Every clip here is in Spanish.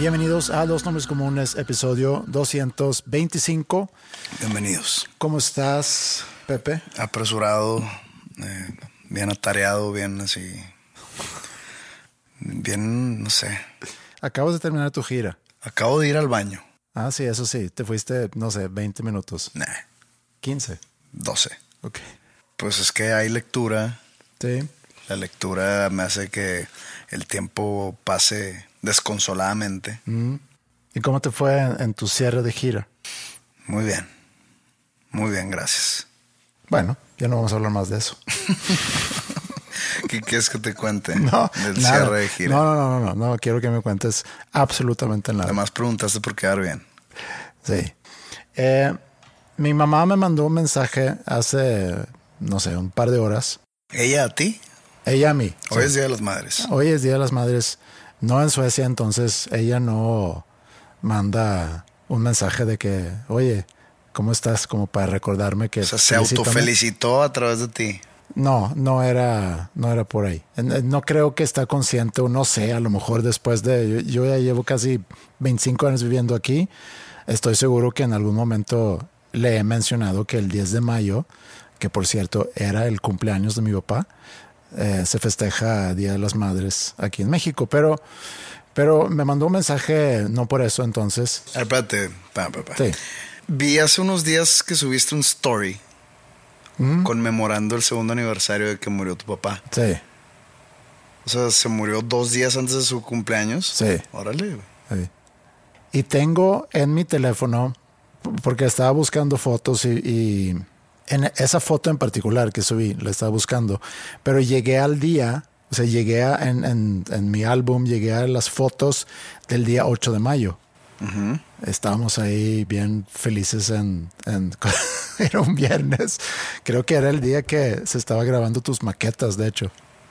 Bienvenidos a Los Nombres Comunes, episodio 225. Bienvenidos. ¿Cómo estás, Pepe? Apresurado, eh, bien atareado, bien así. Bien, no sé. Acabas de terminar tu gira. Acabo de ir al baño. Ah, sí, eso sí. Te fuiste, no sé, 20 minutos. Nah, 15. 12. Ok. Pues es que hay lectura. Sí. La lectura me hace que el tiempo pase desconsoladamente. Mm. ¿Y cómo te fue en, en tu cierre de gira? Muy bien. Muy bien, gracias. Bueno, ya no vamos a hablar más de eso. ¿Qué quieres que te cuente No, del nada. cierre de gira? No, no, no, no, no, no, quiero que me cuentes absolutamente nada. Además preguntaste por quedar bien. Sí. Eh, mi mamá me mandó un mensaje hace, no sé, un par de horas. ¿Ella a ti? Ella a mí. Hoy Sí. es Día de las Madres. Hoy es Día de las Madres, no en Suecia, entonces ella no manda un mensaje de que, oye, ¿cómo estás? Como para recordarme que... O sea, se autofelicitó a través de ti. No, no era, no era por ahí. No creo que está consciente o no sé, a lo mejor después de, yo, yo ya llevo casi 25 años viviendo aquí, estoy seguro que en algún momento le he mencionado que el 10 de mayo, que por cierto era el cumpleaños de mi papá, eh, se festeja Día de las Madres aquí en México, pero, pero me mandó un mensaje, no por eso entonces. Espérate. Pa, pa, pa. Sí. Vi hace unos días que subiste un story conmemorando el segundo aniversario de que murió tu papá. Sí, O sea, se murió dos días antes de su cumpleaños. Sí. Órale. Sí. Y tengo en mi teléfono, porque estaba buscando fotos y, y en esa foto en particular que subí, la estaba buscando, pero llegué al día, o sea, llegué a- en, en- en mi álbum, llegué a las fotos del día 8 de mayo. Estábamos ahí bien felices en, en- era un viernes. Creo que era el día que se estaba grabando tus maquetas, de hecho.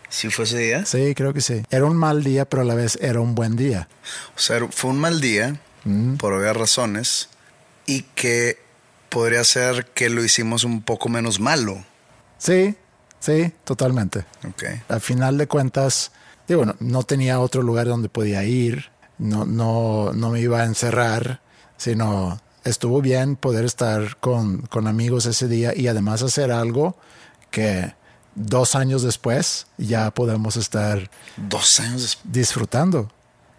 ¿Sí fue ese día? Sí, creo que sí. Era un mal día, pero a la vez era un buen día. O sea, fue un mal día, por obvias razones, y que podría ser que lo hicimos un poco menos malo. Sí, sí, totalmente. Ok. Al final de cuentas, digo, no, no tenía otro lugar donde podía ir, no, no, no me iba a encerrar, sino estuvo bien poder estar con, con amigos ese día y además hacer algo que dos años después ya podemos estar Dos años disfrutando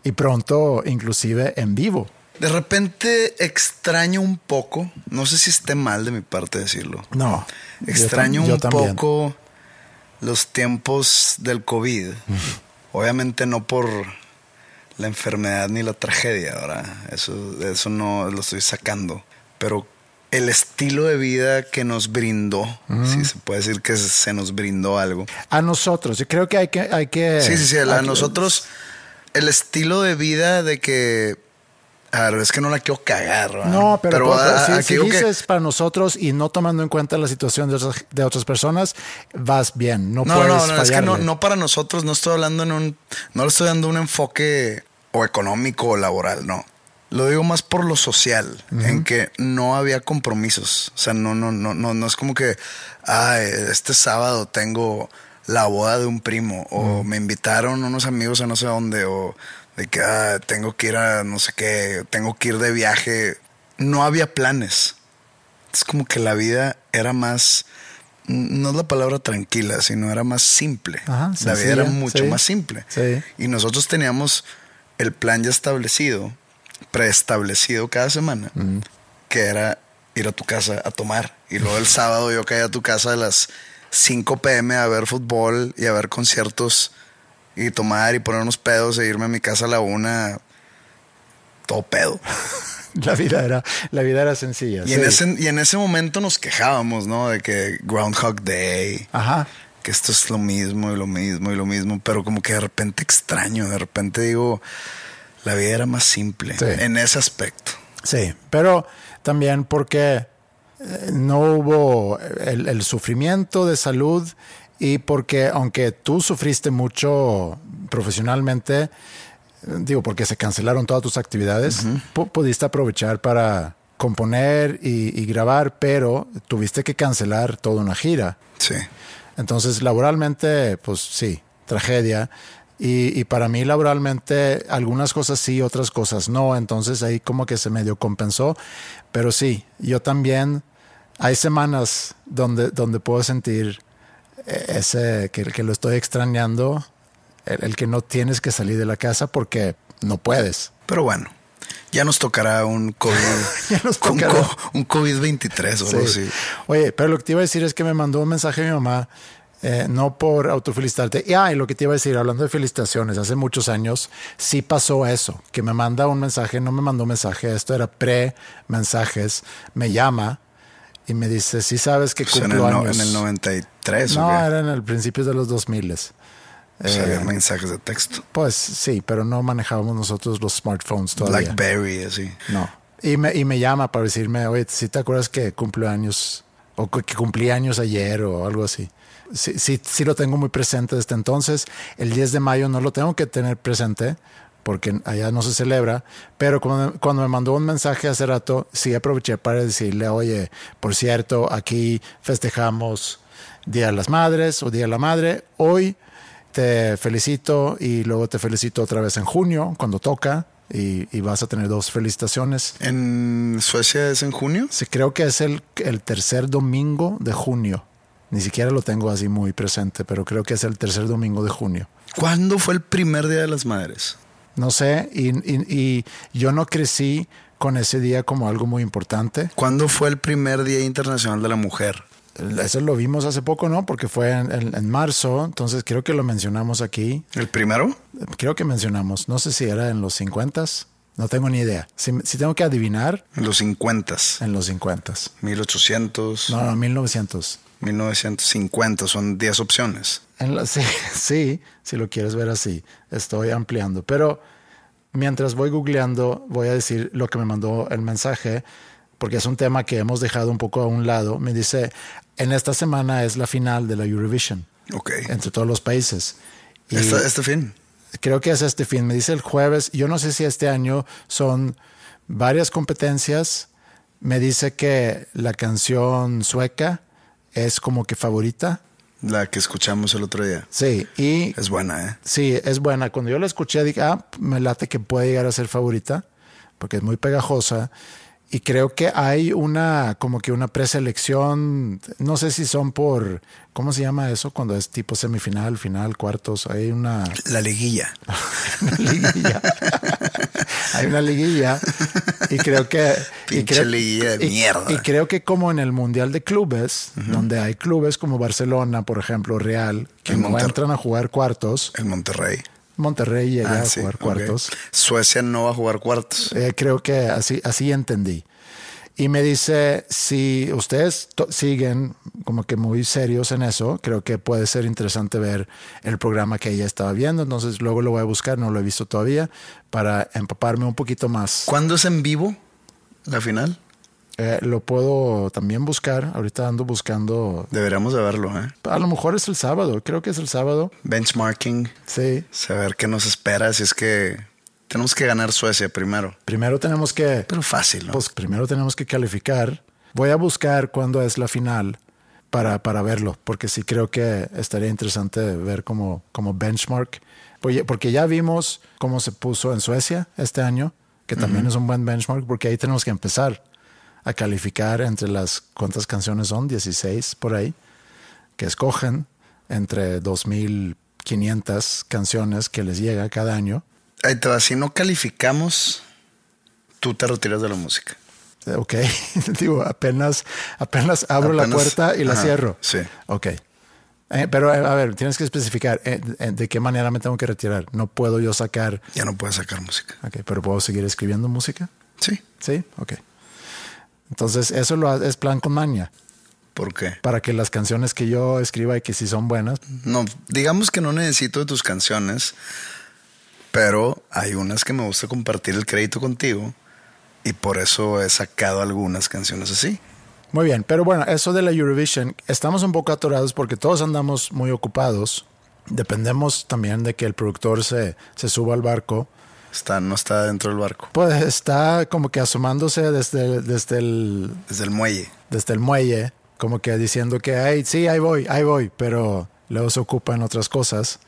y pronto inclusive en vivo. De repente extraño un poco, no sé si esté mal de mi parte decirlo. No, Extraño yo un también. poco los tiempos del COVID. Obviamente no por la enfermedad ni la tragedia, ¿verdad? Eso, eso no lo estoy sacando. Pero el estilo de vida que nos brindó, si se puede decir que se nos brindó algo. A nosotros, yo creo que hay que... Hay que Sí, sí, sí, a nosotros el estilo de vida de que A ver, es que no la quiero cagar. ¿verdad? No, pero, por- a- si, a- si que- dices para nosotros y no tomando en cuenta la situación de otras, de otras personas, vas bien. No, No, puedes no, no, es que no, no para nosotros, no estoy hablando en un, no le estoy dando un enfoque o económico o laboral, no. Lo digo más por lo social, en que no había compromisos. O sea, no, no, no, no, no es como que, ah, este sábado tengo la boda de un primo, o me invitaron unos amigos a no sé dónde, o de que ah, tengo que ir a no sé qué, tengo que ir de viaje. No había planes. Es como que la vida era más, no es la palabra tranquila, sino era más simple. Ajá, la vida era mucho sí. más simple. Y nosotros teníamos el plan ya establecido, preestablecido cada semana, que era ir a tu casa a tomar. Y luego el sábado yo caía a tu casa a las 5 pm a ver fútbol y a ver conciertos y tomar y poner unos pedos e irme a mi casa a la una, todo pedo. La vida era, la vida era sencilla. Y, en sí. ese, y en ese momento nos quejábamos, ¿no? De que Groundhog Day, Ajá. que esto es lo mismo y lo mismo y lo mismo, pero como que de repente extraño, de repente digo, la vida era más simple Sí. en ese aspecto. Sí, pero también porque eh, no hubo el, el sufrimiento de salud y porque aunque tú sufriste mucho profesionalmente, digo, porque se cancelaron todas tus actividades, pu- pudiste aprovechar para componer y, y grabar, pero tuviste que cancelar toda una gira. Sí. Entonces, laboralmente, pues sí, tragedia. Y, y para mí, laboralmente, algunas cosas sí, otras cosas no. Entonces, ahí como que se medio compensó. Pero sí, yo también, hay semanas donde, donde puedo sentir ese, que, que lo estoy extrañando, el, el que no tienes que salir de la casa porque no puedes. Pero bueno, ya nos tocará un COVID, un, tocará. co- un COVID-23 o algo Sí. así. Oye, pero lo que te iba a decir es que me mandó un mensaje mi mamá, eh, no por autofelicitarte. Y, ah, y lo que te iba a decir, hablando de felicitaciones, hace muchos años sí pasó eso, que me manda un mensaje, no me mandó un mensaje, esto era pre-mensajes, me llama y me dice, sí sabes que O sea, en, cumplo el, años. en el 93 no, o era en el principio de los 2000. O sea, había mensajes de texto. Pues sí, pero no manejábamos nosotros los smartphones todavía. Blackberry, así. No. Y me, y me llama para decirme, oye, si te acuerdas que cumple años o que que cumplí años ayer o algo así. Sí, sí, sí lo tengo muy presente desde entonces. El 10 de mayo no lo tengo que tener presente porque allá no se celebra, pero cuando, cuando me mandó un mensaje hace rato, sí aproveché para decirle, oye, por cierto, aquí festejamos Día de las Madres o Día de la Madre. Hoy te felicito y luego te felicito otra vez en junio, cuando toca, y, y vas a tener dos felicitaciones. ¿En Suecia es en junio? Sí, creo que es el, el tercer domingo de junio. Ni siquiera lo tengo así muy presente, pero creo que es el tercer domingo de junio. ¿Cuándo fue el primer Día de las Madres? No sé, y, y- y yo no crecí con ese día como algo muy importante. ¿Cuándo fue el primer Día Internacional de la Mujer? Eso lo vimos hace poco, ¿no? Porque fue en, en- en marzo, entonces creo que lo mencionamos aquí. ¿El primero? Creo que mencionamos, no sé si era en los 50 no tengo ni idea. Si, si tengo que adivinar, En los 50, en los 50 1800, No, no, 1900. 1950, son 10 opciones. En la- sí, sí, si lo quieres ver así, estoy ampliando. Pero mientras voy googleando, voy a decir lo que me mandó el mensaje, porque es un tema que hemos dejado un poco a un lado. Me dice, en esta semana es la final de la Eurovision Ok. entre todos los países. Y este fin. creo que es este fin. Me dice el jueves. Yo no sé si este año son varias competencias. Me dice que la canción sueca es como que favorita. La que escuchamos el otro día. Sí, y Es buena, ¿eh? Sí, es buena. Cuando yo la escuché, dije, ah, me late que puede llegar a ser favorita, porque es muy pegajosa. Y creo que hay una, como que una preselección, no sé si son por, ¿cómo se llama eso? Cuando es tipo semifinal, final, cuartos, hay una, La liguilla. una liguilla. hay una liguilla. Y creo que... y creo- liguilla de y- mierda. Y creo que como en el Mundial de Clubes, donde hay clubes como Barcelona, por ejemplo, Real, que El no Monter- entran a jugar cuartos, El Monterrey. Monterrey llega Ah, a sí, jugar cuartos. Suecia no va a jugar cuartos. Eh, creo que así, así entendí. Y me dice, si ustedes siguen como que muy serios en eso, creo que puede ser interesante ver el programa que ella estaba viendo. Entonces luego lo voy a buscar, no lo he visto todavía, para empaparme un poquito más. ¿Cuándo es en vivo la final? Eh, lo puedo también buscar. Ahorita ando buscando. Deberíamos de verlo, ¿eh? A lo mejor es el sábado. Creo que es el sábado. Benchmarking, Sí. saber qué nos espera, si es que tenemos que ganar Suecia primero. Primero tenemos que. Pero fácil, ¿no? Pues primero tenemos que calificar. Voy a buscar cuándo es la final para, para verlo, porque sí creo que estaría interesante ver como, como benchmark. Porque ya vimos cómo se puso en Suecia este año, que también es un buen benchmark, porque ahí tenemos que empezar a calificar entre las cuántas canciones son, 16 por ahí, que escogen entre 2.500 canciones que les llega cada año. Ahí te va, si no calificamos, tú te retiras de la música. Ok, digo, apenas, apenas abro la Apenas- puerta y la ajá, cierro. sí. Ok. Eh, pero eh, a ver, tienes que especificar eh, eh, de qué manera me tengo que retirar. No puedo yo sacar. Ya no puedes sacar música. Ok, pero puedo seguir escribiendo música. Sí. Sí, ok. Entonces, eso lo ha- es plan con maña. ¿Por qué? Para que las canciones que yo escriba y que sí son buenas, No, digamos que no necesito de tus canciones, pero hay unas que me gusta compartir el crédito contigo y por eso he sacado algunas canciones así. Muy bien, pero bueno, eso de la Eurovision, estamos un poco atorados porque todos andamos muy ocupados. Dependemos también de que el productor se, se suba al barco. Está, no está dentro del barco, Pues está como que asomándose desde, desde, el, desde el muelle. desde el muelle, como que diciendo que, ay, sí, ahí voy, ahí voy, pero luego se ocupa en otras cosas.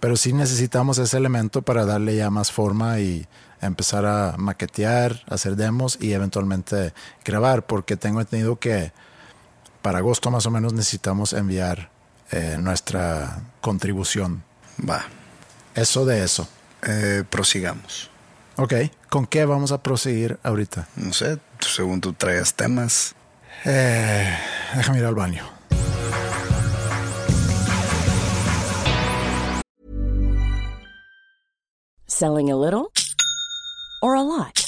Pero sí necesitamos ese elemento para darle ya más forma y empezar a maquetear, hacer demos y eventualmente grabar, porque tengo entendido que para agosto más o menos necesitamos enviar eh, nuestra contribución. Va, Eso de eso. Eh, prosigamos. Ok, ¿con qué vamos a proseguir ahorita? No sé, según tú traigas temas. Eh, déjame ir al baño. Selling a little or a lot?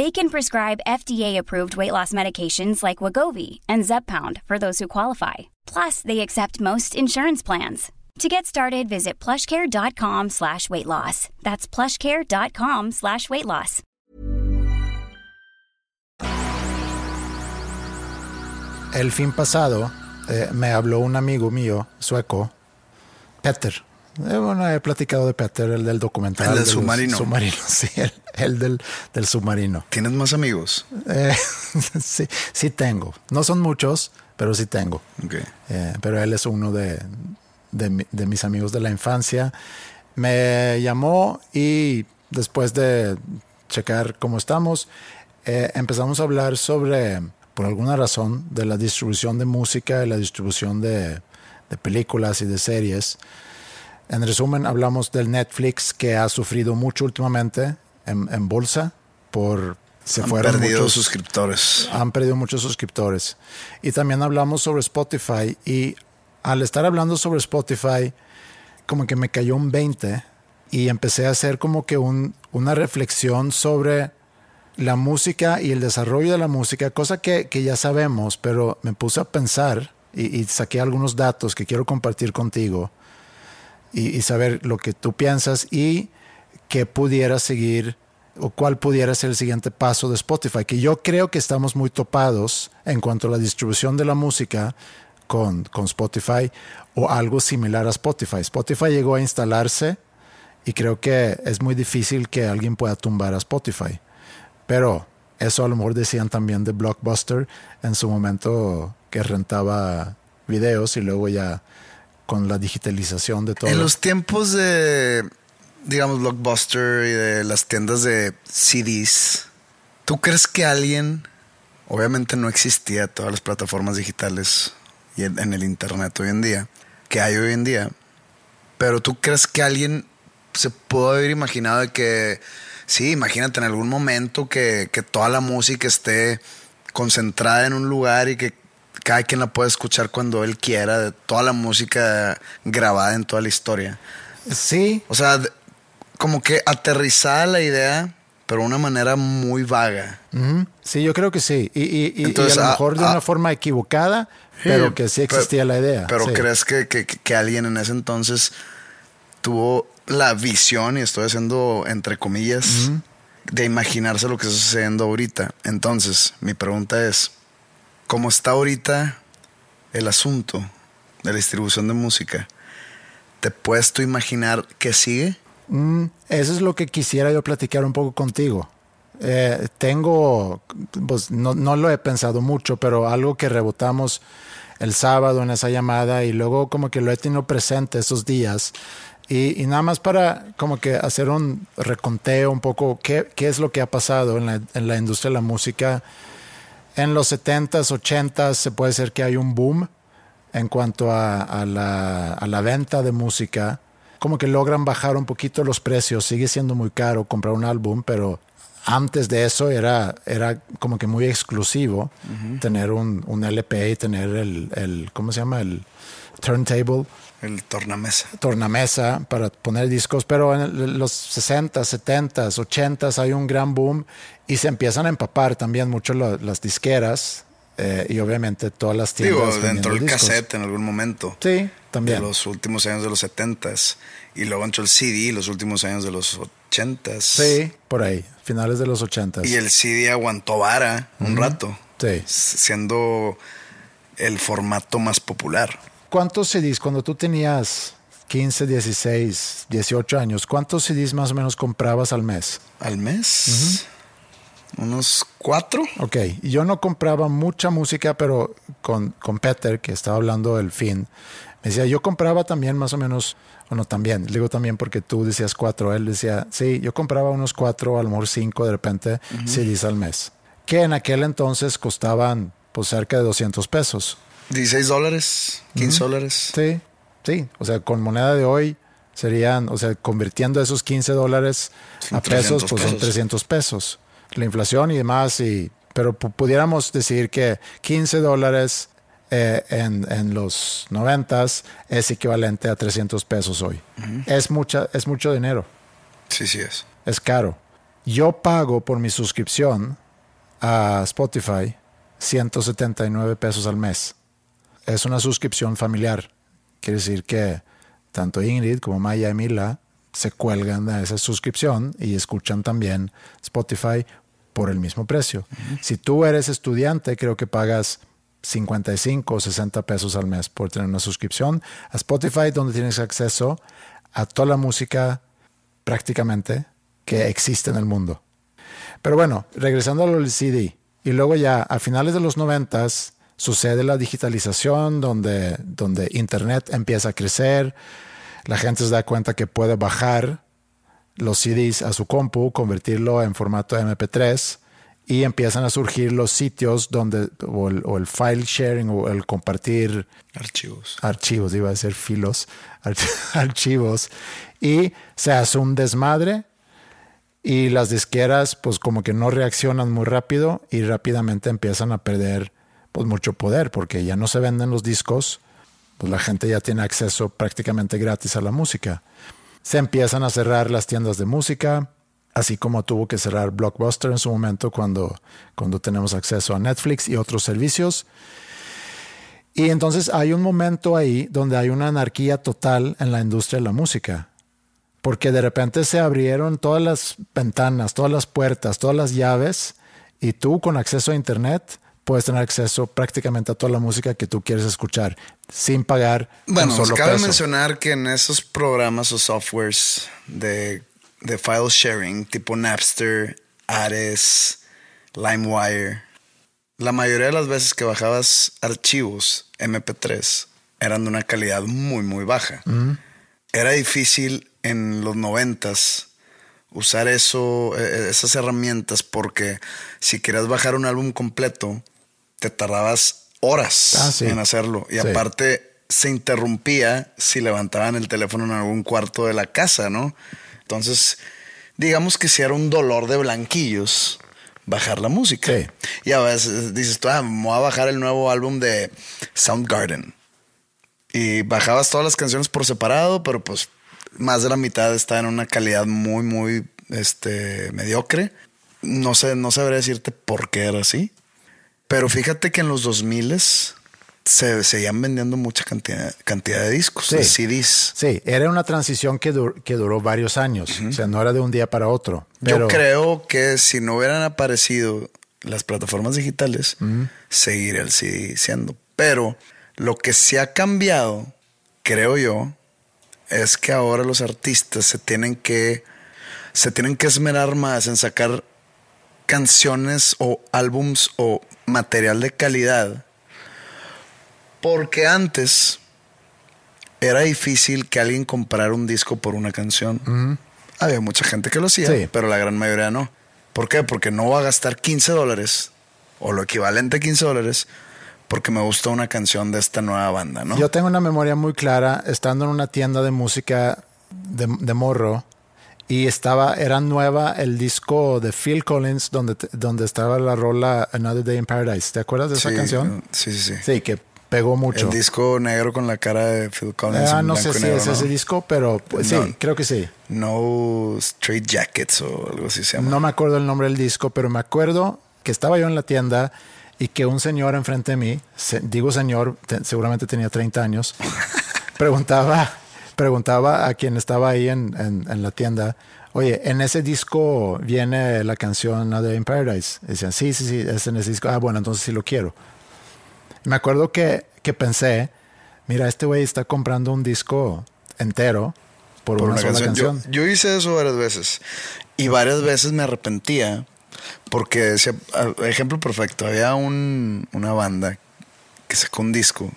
They can prescribe FDA-approved weight loss medications like Wagovi and Zepbound for those who qualify. Plus, they accept most insurance plans. To get started, visit plushcare.com slash weight loss. That's plushcare.com slash weight loss. El fin pasado eh, me habló un amigo mío, sueco, Peter. Eh, bueno, he platicado de Peter, el del documental. El del submarino. submarinos, sí, el, el del, del submarino. ¿Tienes más amigos? Eh, sí, sí tengo. No son muchos, pero sí tengo. Ok. Eh, pero él es uno de, de mi- de mis amigos de la infancia. Me llamó y después de checar cómo estamos, eh, empezamos a hablar sobre, por alguna razón, de la distribución de música y la distribución de, de películas y de series. En resumen, hablamos del Netflix que ha sufrido mucho últimamente en, en bolsa por... Se Han fueron perdido muchos- suscriptores. han perdido muchos suscriptores. Y también hablamos sobre Spotify y al estar hablando sobre Spotify, como que me cayó un 20 y empecé a hacer como que un- una reflexión sobre la música y el desarrollo de la música, cosa que, que ya sabemos, pero me puse a pensar y, y saqué algunos datos que quiero compartir contigo y, saber lo que tú piensas y que pudiera seguir o cuál pudiera ser el siguiente paso de Spotify, que yo creo que estamos muy topados en cuanto a la distribución de la música con, con Spotify o algo similar a Spotify. Spotify llegó a instalarse y creo que es muy difícil que alguien pueda tumbar a Spotify. Pero eso a lo mejor decían también de Blockbuster en su momento que rentaba videos y luego ya con la digitalización de todo. En los tiempos de, digamos, Blockbuster y de las tiendas de CDs, ¿tú crees que alguien, obviamente no existía todas las plataformas digitales y en, en el Internet hoy en día, que hay hoy en día, pero tú crees que alguien se pudo haber imaginado de que, sí, imagínate en algún momento que, que toda la música esté concentrada en un lugar y que cada quien la pueda escuchar cuando él quiera, de toda la música grabada en toda la historia. Sí, O sea, como que aterrizada la idea, pero de una manera muy vaga. Sí, yo creo que sí. Y, y- y- y Entonces, a lo ah, mejor de ah. una forma equivocada, pero que sí existía Pero- la idea. Pero sí. ¿crees que, que- que alguien en ese entonces tuvo la visión, y estoy haciendo entre comillas, de imaginarse lo que está sucediendo ahorita? Entonces, mi pregunta es, ¿cómo está ahorita el asunto de la distribución de música? ¿Te puedes tú imaginar qué sigue? Mm, eso es lo que quisiera yo platicar un poco contigo. Eh, tengo, pues no, no lo he pensado mucho, pero algo que rebotamos el sábado en esa llamada y luego como que lo he tenido presente esos días. Y, y nada más para como que hacer un reconteo un poco qué, qué es lo que ha pasado en la, en la industria de la música. En los 70s, 80s se puede decir que hay un boom en cuanto a, a la, a la venta de música. Como que logran bajar un poquito los precios. Sigue siendo muy caro comprar un álbum, pero antes de eso era, era como que muy exclusivo tener un, un LP y tener el, el, ¿cómo se llama? El turntable El tornamesa. tornamesa para poner discos, pero en los 60, 70, 80 hay un gran boom y se empiezan a empapar también mucho lo- las disqueras eh, y obviamente todas las tiendas. Digo, dentro del discos. cassette en algún momento. Sí, de también. los últimos años de los 70s y luego entró el CD los últimos años de los 80s. Sí, por ahí, finales de los 80. Y el CD aguantó vara un rato, Sí. siendo el formato más popular. ¿Cuántos CDs cuando tú tenías 15, 16, 18 años, cuántos CDs más o menos comprabas al mes? Al mes, unos cuatro. Ok, yo no compraba mucha música, pero con, con Peter, que estaba hablando del fin, me decía, yo compraba también más o menos, o no también, digo también porque tú decías cuatro, él decía, sí, yo compraba unos cuatro, a lo mejor cinco de repente, CDs al mes, que en aquel entonces costaban pues cerca de 200 pesos. 16 dólares, 15 dólares. Sí, sí, o sea, con moneda de hoy serían, o sea, convirtiendo esos 15 dólares a pesos, 300 pues son pesos. 300 pesos. La inflación y demás, y, pero pu- pudiéramos decir que 15 dólares eh, en, en los 90 es equivalente a 300 pesos hoy. es, mucha, es mucho dinero, Sí, sí es. es caro. Yo pago por mi suscripción a Spotify 179 pesos al mes. Es una suscripción familiar. Quiere decir que tanto Ingrid como Maya y Mila se cuelgan de esa suscripción y escuchan también Spotify por el mismo precio. Si tú eres estudiante, creo que pagas 55 o 60 pesos al mes por tener una suscripción a Spotify, donde tienes acceso a toda la música prácticamente que existe en el mundo. Pero bueno, regresando al CD, y luego ya a finales de los noventas sucede la digitalización donde, donde Internet empieza a crecer, la gente se da cuenta que puede bajar los CDs a su compu, convertirlo en formato MP3 y empiezan a surgir los sitios donde, o el, o el file sharing o el compartir Archivos. archivos, iba a decir filos, arch- archivos, y se hace un desmadre y las disqueras pues como que no reaccionan muy rápido y rápidamente empiezan a perder pues mucho poder porque ya no se venden los discos, pues la gente ya tiene acceso prácticamente gratis a la música. Se empiezan a cerrar las tiendas de música, así como tuvo que cerrar Blockbuster en su momento cuando, cuando tenemos acceso a Netflix y otros servicios. Y entonces hay un momento ahí donde hay una anarquía total en la industria de la música. Porque de repente se abrieron todas las ventanas, todas las puertas, todas las llaves, y tú con acceso a Internet puedes tener acceso prácticamente a toda la música que tú quieres escuchar sin pagar Bueno, un solo cabe peso. mencionar que en esos programas o softwares de, de file sharing, tipo Napster, Ares, LimeWire, la mayoría de las veces que bajabas archivos MP3 eran de una calidad muy, muy baja. Era difícil en los noventas usar eso, eh, esas herramientas porque si querías bajar un álbum completo, te tardabas horas Ah, sí. en hacerlo. Y Sí. aparte se interrumpía si levantaban el teléfono en algún cuarto de la casa, ¿no? Entonces, digamos que si era un dolor de blanquillos bajar la música. Sí. Y a veces dices tú, ah, me voy a bajar el nuevo álbum de Soundgarden. Y bajabas todas las canciones por separado, pero pues más de la mitad está en una calidad muy, muy este, mediocre. No sé, no sabré decirte por qué era así. Pero fíjate que en los 2000 se seguían vendiendo mucha cantidad, cantidad de discos, Sí. de CDs. Sí, era una transición que, dur- que duró varios años. O sea, no era de un día para otro. Pero Yo creo que si no hubieran aparecido las plataformas digitales, seguiría el CD siendo. Pero lo que sí ha cambiado, creo yo, es que ahora los artistas se tienen que se tienen que esmerar más en sacar canciones o álbums o material de calidad. Porque antes era difícil que alguien comprara un disco por una canción. Había mucha gente que lo hacía, Sí. pero la gran mayoría no. ¿Por qué? Porque no va a gastar 15 dólares o lo equivalente a 15 dólares porque me gustó una canción de esta nueva banda, ¿no? Yo tengo una memoria muy clara estando en una tienda de música de, de morro y estaba, era nueva el disco de Phil Collins donde, donde estaba la rola Another Day in Paradise. ¿Te acuerdas de esa Sí, canción? Sí, sí, sí. Sí, que pegó mucho. El disco negro con la cara de Phil Collins. Ah, no sé si negro, es ¿no? ese disco, pero pues, sí, No. creo que sí. No Straight Jackets o algo así se llama. No me acuerdo el nombre del disco, pero me acuerdo que estaba yo en la tienda y que un señor enfrente de mí, digo señor, te- seguramente tenía 30 años, preguntaba, preguntaba a quien estaba ahí en, en- en la tienda, oye, en ese disco viene la canción Another in Paradise. Y decían, sí, sí, sí, es en ese disco. Ah, bueno, entonces sí lo quiero. Me acuerdo que, que pensé, mira, este güey está comprando un disco entero por, por una, una sola canción. canción. Yo, yo hice eso varias veces y varias veces me arrepentía porque ah, ejemplo perfecto, había un, una banda que sacó un disco.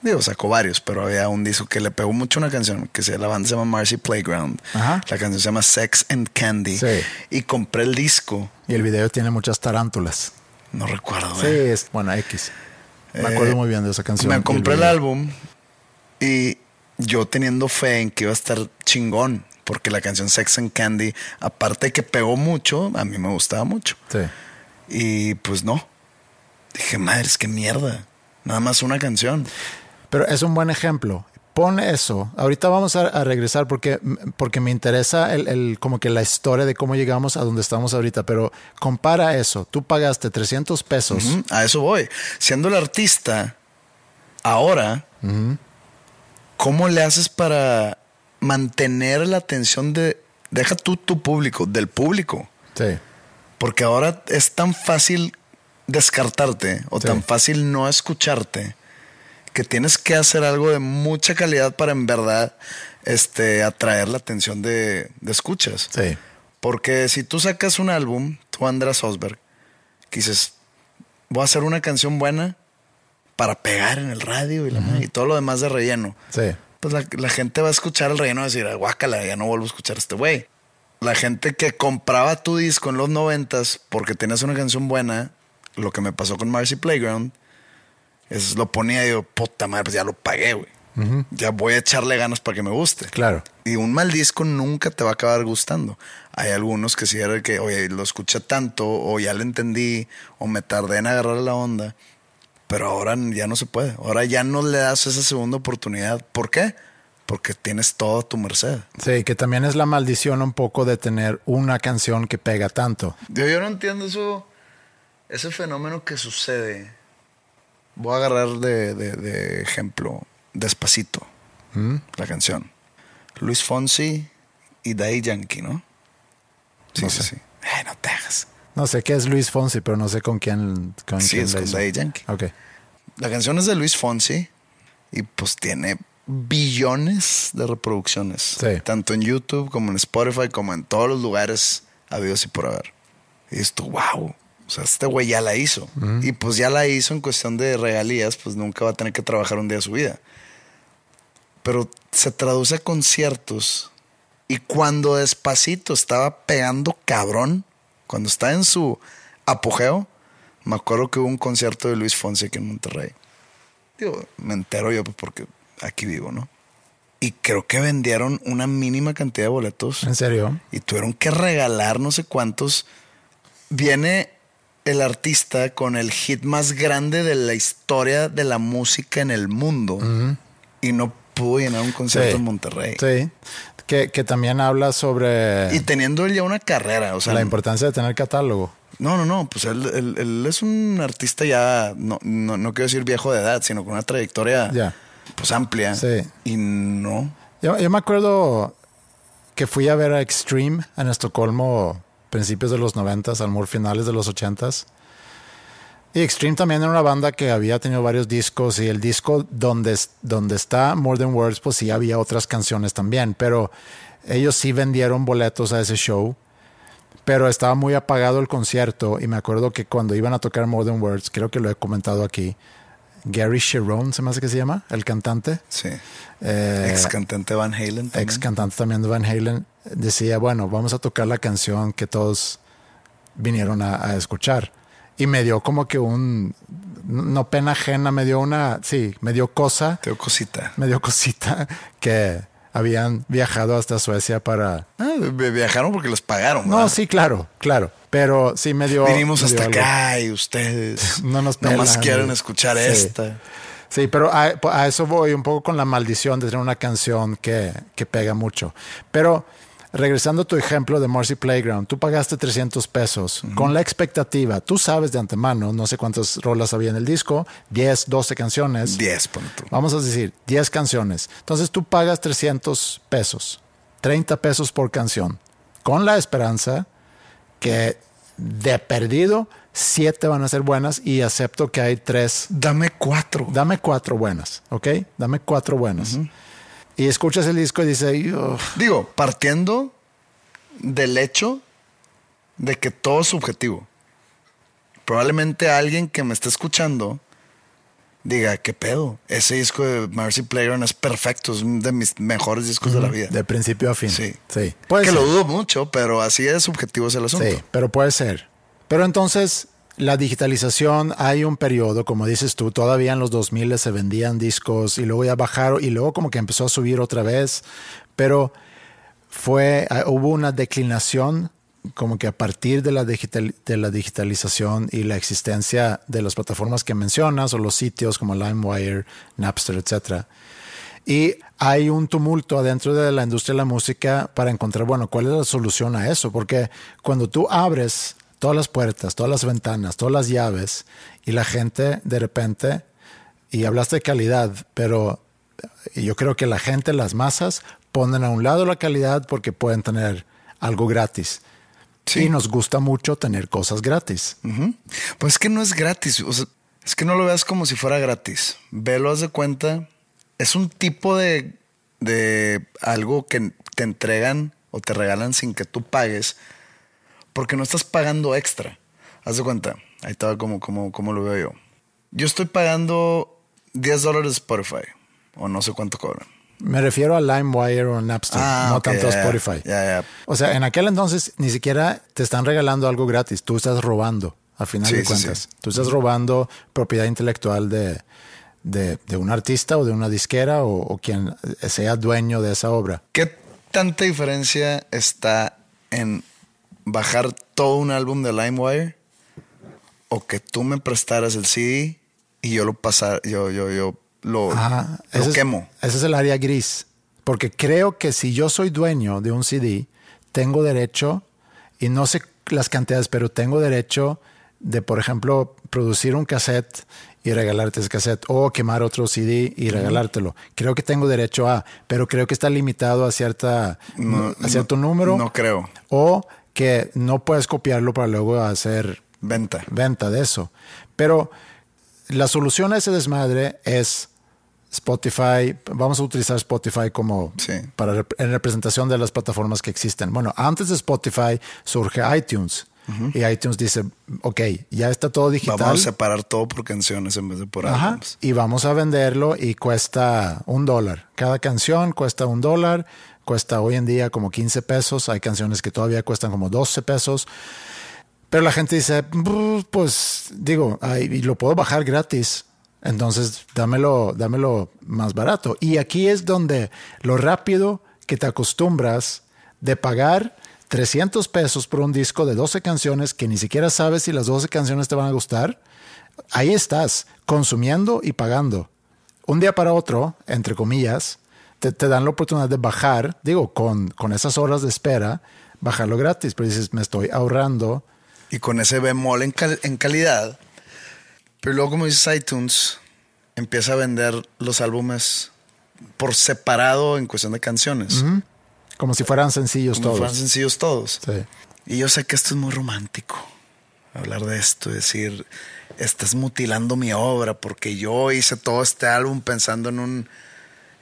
Digo, sacó varios, pero había un disco que le pegó mucho una canción que se, la banda se llama Marcy Playground. Ajá. La canción se llama Sex and Candy. Sí. Y compré el disco. Y el video tiene muchas tarántulas. No recuerdo. Sí, güey. es bueno, X. Me Eh, acuerdo muy bien de esa canción. Me compré el video. álbum y yo teniendo fe en que iba a estar chingón, porque la canción Sex and Candy, aparte de que pegó mucho, a mí me gustaba mucho. Sí. Y pues no. Dije, madre, es que mierda. Nada más una canción. Pero es un buen ejemplo. Pon eso. Ahorita vamos a, a regresar porque, porque me interesa el, el- como que la historia de cómo llegamos a donde estamos ahorita. Pero compara eso. Tú pagaste 300 pesos. A eso voy. Siendo el artista, ahora, ¿cómo le haces para mantener la atención de, deja tú tu público, del público? Sí. Porque ahora es tan fácil descartarte o Sí. tan fácil no escucharte que tienes que hacer algo de mucha calidad para en verdad este, atraer la atención de, de escuchas. Sí. Porque si tú sacas un álbum, tú András Osberg, que dices, voy a hacer una canción buena para pegar en el radio y, la y todo lo demás de relleno, Sí. Pues la, la gente va a escuchar el relleno y decir, "Ah, guácala, ya no vuelvo a escuchar a este güey. La gente que compraba tu disco en los noventas porque tenías una canción buena, lo que me pasó con Marcy Playground, es lo ponía y digo, puta madre, pues ya lo pagué, güey. Ya voy a echarle ganas para que me guste. Claro. Y un mal disco nunca te va a acabar gustando. Hay algunos que si era que, oye, lo escuché tanto, o ya lo entendí, o me tardé en agarrar la onda. Pero ahora ya no se puede. Ahora ya no le das esa segunda oportunidad. ¿Por qué? Porque tienes todo a tu merced. Sí, que también es la maldición un poco de tener una canción que pega tanto. Yo, yo no entiendo eso, ese fenómeno que sucede. Voy a agarrar de, de- de ejemplo Despacito, la canción. Luis Fonsi y Daddy Yankee, ¿no? Sí, No sí, sé. sí. Ay, no te hagas. No sé qué es Luis Fonsi, pero no sé con quién. Con Sí, quién es la con. Daddy Yankee. Ok. La canción es de Luis Fonsi y pues tiene billones de reproducciones. Sí. Tanto en YouTube como en Spotify, como en todos los lugares habidos y por haber. Y esto, wow. O sea, este güey ya la hizo. Y pues ya la hizo en cuestión de regalías, pues nunca va a tener que trabajar un día de su vida. Pero se traduce a conciertos. Y cuando despacito estaba pegando cabrón, cuando está en su apogeo, me acuerdo que hubo un concierto de Luis Fonsi aquí en Monterrey. Digo, me entero yo pues, porque aquí vivo, ¿no? Y creo que vendieron una mínima cantidad de boletos ¿En serio? y tuvieron que regalar no sé cuántos. Viene el artista con el hit más grande de la historia de la música en el mundo y no pudo llenar un concierto Sí. en Monterrey. Sí. Que, que también habla sobre Y teniendo él ya una carrera, o sea, la importancia de tener catálogo. no, no, no, pues él, él- él es un artista ya, no, no, no quiero decir viejo de edad, sino con una trayectoria Ya. pues amplia. Sí. Y no. Yo, yo me acuerdo que fui a ver a Extreme en Estocolmo principios de los noventas, al finales de los ochentas. Y Extreme también era una banda que había tenido varios discos y el disco donde, donde está More Than Words, pues sí había otras canciones también, pero ellos sí vendieron boletos a ese show, pero estaba muy apagado el concierto y me acuerdo que cuando iban a tocar More Than Words, creo que lo he comentado aquí, Gary Sharon, se me hace que se llama, el cantante. Sí. Eh, ex cantante Van Halen. también. ex cantante también de Van Halen, decía, bueno, vamos a tocar la canción que todos vinieron a, a escuchar. Y me dio como que un, no pena ajena, me dio una, sí, me dio cosa, Te digo cosita. me dio cosita que habían viajado hasta Suecia para... Ah, vi- viajaron porque les pagaron. No, ¿verdad? sí, claro, claro, pero sí me dio... Vinimos me dio hasta algo. acá y ustedes No nos nomás pelan, quieren güey. escuchar Sí. esta. Sí, pero a, a eso voy un poco con la maldición de tener una canción que, que pega mucho. Pero regresando a tu ejemplo de Mercy Playground, tú pagaste 300 pesos con la expectativa, tú sabes de antemano, no sé cuántas rolas había en el disco, 10, 12 canciones. 10, pon tú. Vamos a decir, 10 canciones. Entonces tú pagas 300 pesos, 30 pesos por canción, con la esperanza que de perdido, 7 van a ser buenas y acepto que hay 3 Dame cuatro. Dame cuatro buenas, ¿ok? Dame cuatro buenas. Y escuchas el disco y dices, "Ugh". Digo, partiendo del hecho de que todo es subjetivo. Probablemente alguien que me esté escuchando diga, ¿qué pedo? Ese disco de Mercy Playground es perfecto, es uno de mis mejores discos de la vida. de principio a fin. Sí. sí. Puede que ser. lo dudo mucho, pero así de subjetivo es el asunto. Sí, pero puede ser. Pero entonces, la digitalización, hay un periodo, como dices tú, todavía en los 2000 se vendían discos y luego ya bajaron y luego como que empezó a subir otra vez, pero fue, ah, hubo una declinación como que a partir de la, digital, de la digitalización y la existencia de las plataformas que mencionas o los sitios como LimeWire, Napster, etcétera. Y hay un tumulto adentro de la industria de la música para encontrar, bueno, cuál es la solución a eso. Porque cuando tú abres todas las puertas, todas las ventanas, todas las llaves y la gente de repente, y hablaste de calidad, pero yo creo que la gente, las masas, ponen a un lado la calidad porque pueden tener algo gratis. Sí. Y nos gusta mucho tener cosas gratis. Pues es que no es gratis. o sea, es que no lo veas como si fuera gratis. Velo, haz de cuenta. Es un tipo de, de algo que te entregan o te regalan sin que tú pagues porque no estás pagando extra. Haz de cuenta. Ahí estaba como, como, como lo veo yo. Yo estoy pagando 10 dólares Spotify o no sé cuánto cobran. Me refiero a LimeWire o Napster, Ah, no tanto a. Spotify. Ya, ya. O sea, en aquel entonces ni siquiera te están regalando algo gratis, tú estás robando, a final Sí, de sí, cuentas. sí. Tú estás robando propiedad intelectual de, de, de un artista o de una disquera o, o quien sea dueño de esa obra. ¿Qué tanta diferencia está en bajar todo un álbum de LimeWire o que tú me prestaras el CD y yo lo pasara, yo, yo, yo lo, Ajá, lo ese es- quemo? ese es el área gris. Porque creo que si yo soy dueño de un CD, tengo derecho, y no sé las cantidades, pero tengo derecho de, por ejemplo, producir un cassette y regalarte ese cassette, o quemar otro CD y regalártelo. Creo que tengo derecho a, pero creo que está limitado a, cierta, No, a cierto no, número. no creo. O que no puedes copiarlo para luego hacer Venta. venta de eso. Pero la solución a ese desmadre es Spotify. Vamos a utilizar Spotify como Sí. para rep- en representación de las plataformas que existen. Bueno, antes de Spotify surge iTunes. Y iTunes dice, ok, ya está todo digital. Vamos a separar todo por canciones en vez de por Ajá. álbumes. Y vamos a venderlo y cuesta un dólar. Cada canción cuesta un dólar. Cuesta hoy en día como 15 pesos. Hay canciones que todavía cuestan como 12 pesos. Pero la gente dice, "Pues, digo, ay, lo puedo bajar gratis. Entonces, dámelo, dámelo más barato. Y aquí es donde lo rápido que te acostumbras de pagar 300 pesos por un disco de 12 canciones que ni siquiera sabes si las 12 canciones te van a gustar. Ahí estás, consumiendo y pagando. Un día para otro, entre comillas, te, te dan la oportunidad de bajar, digo, con, con esas horas de espera, bajarlo gratis. Pero dices, me estoy ahorrando. Y con ese bemol en, cal- en calidad. Pero luego, como dices iTunes, empieza a vender los álbumes por separado en cuestión de canciones. Como si fueran sencillos Como todos. fueran sencillos todos. Sí. Y yo sé que esto es muy romántico. Hablar de esto, decir, estás mutilando mi obra porque yo hice todo este álbum pensando en un,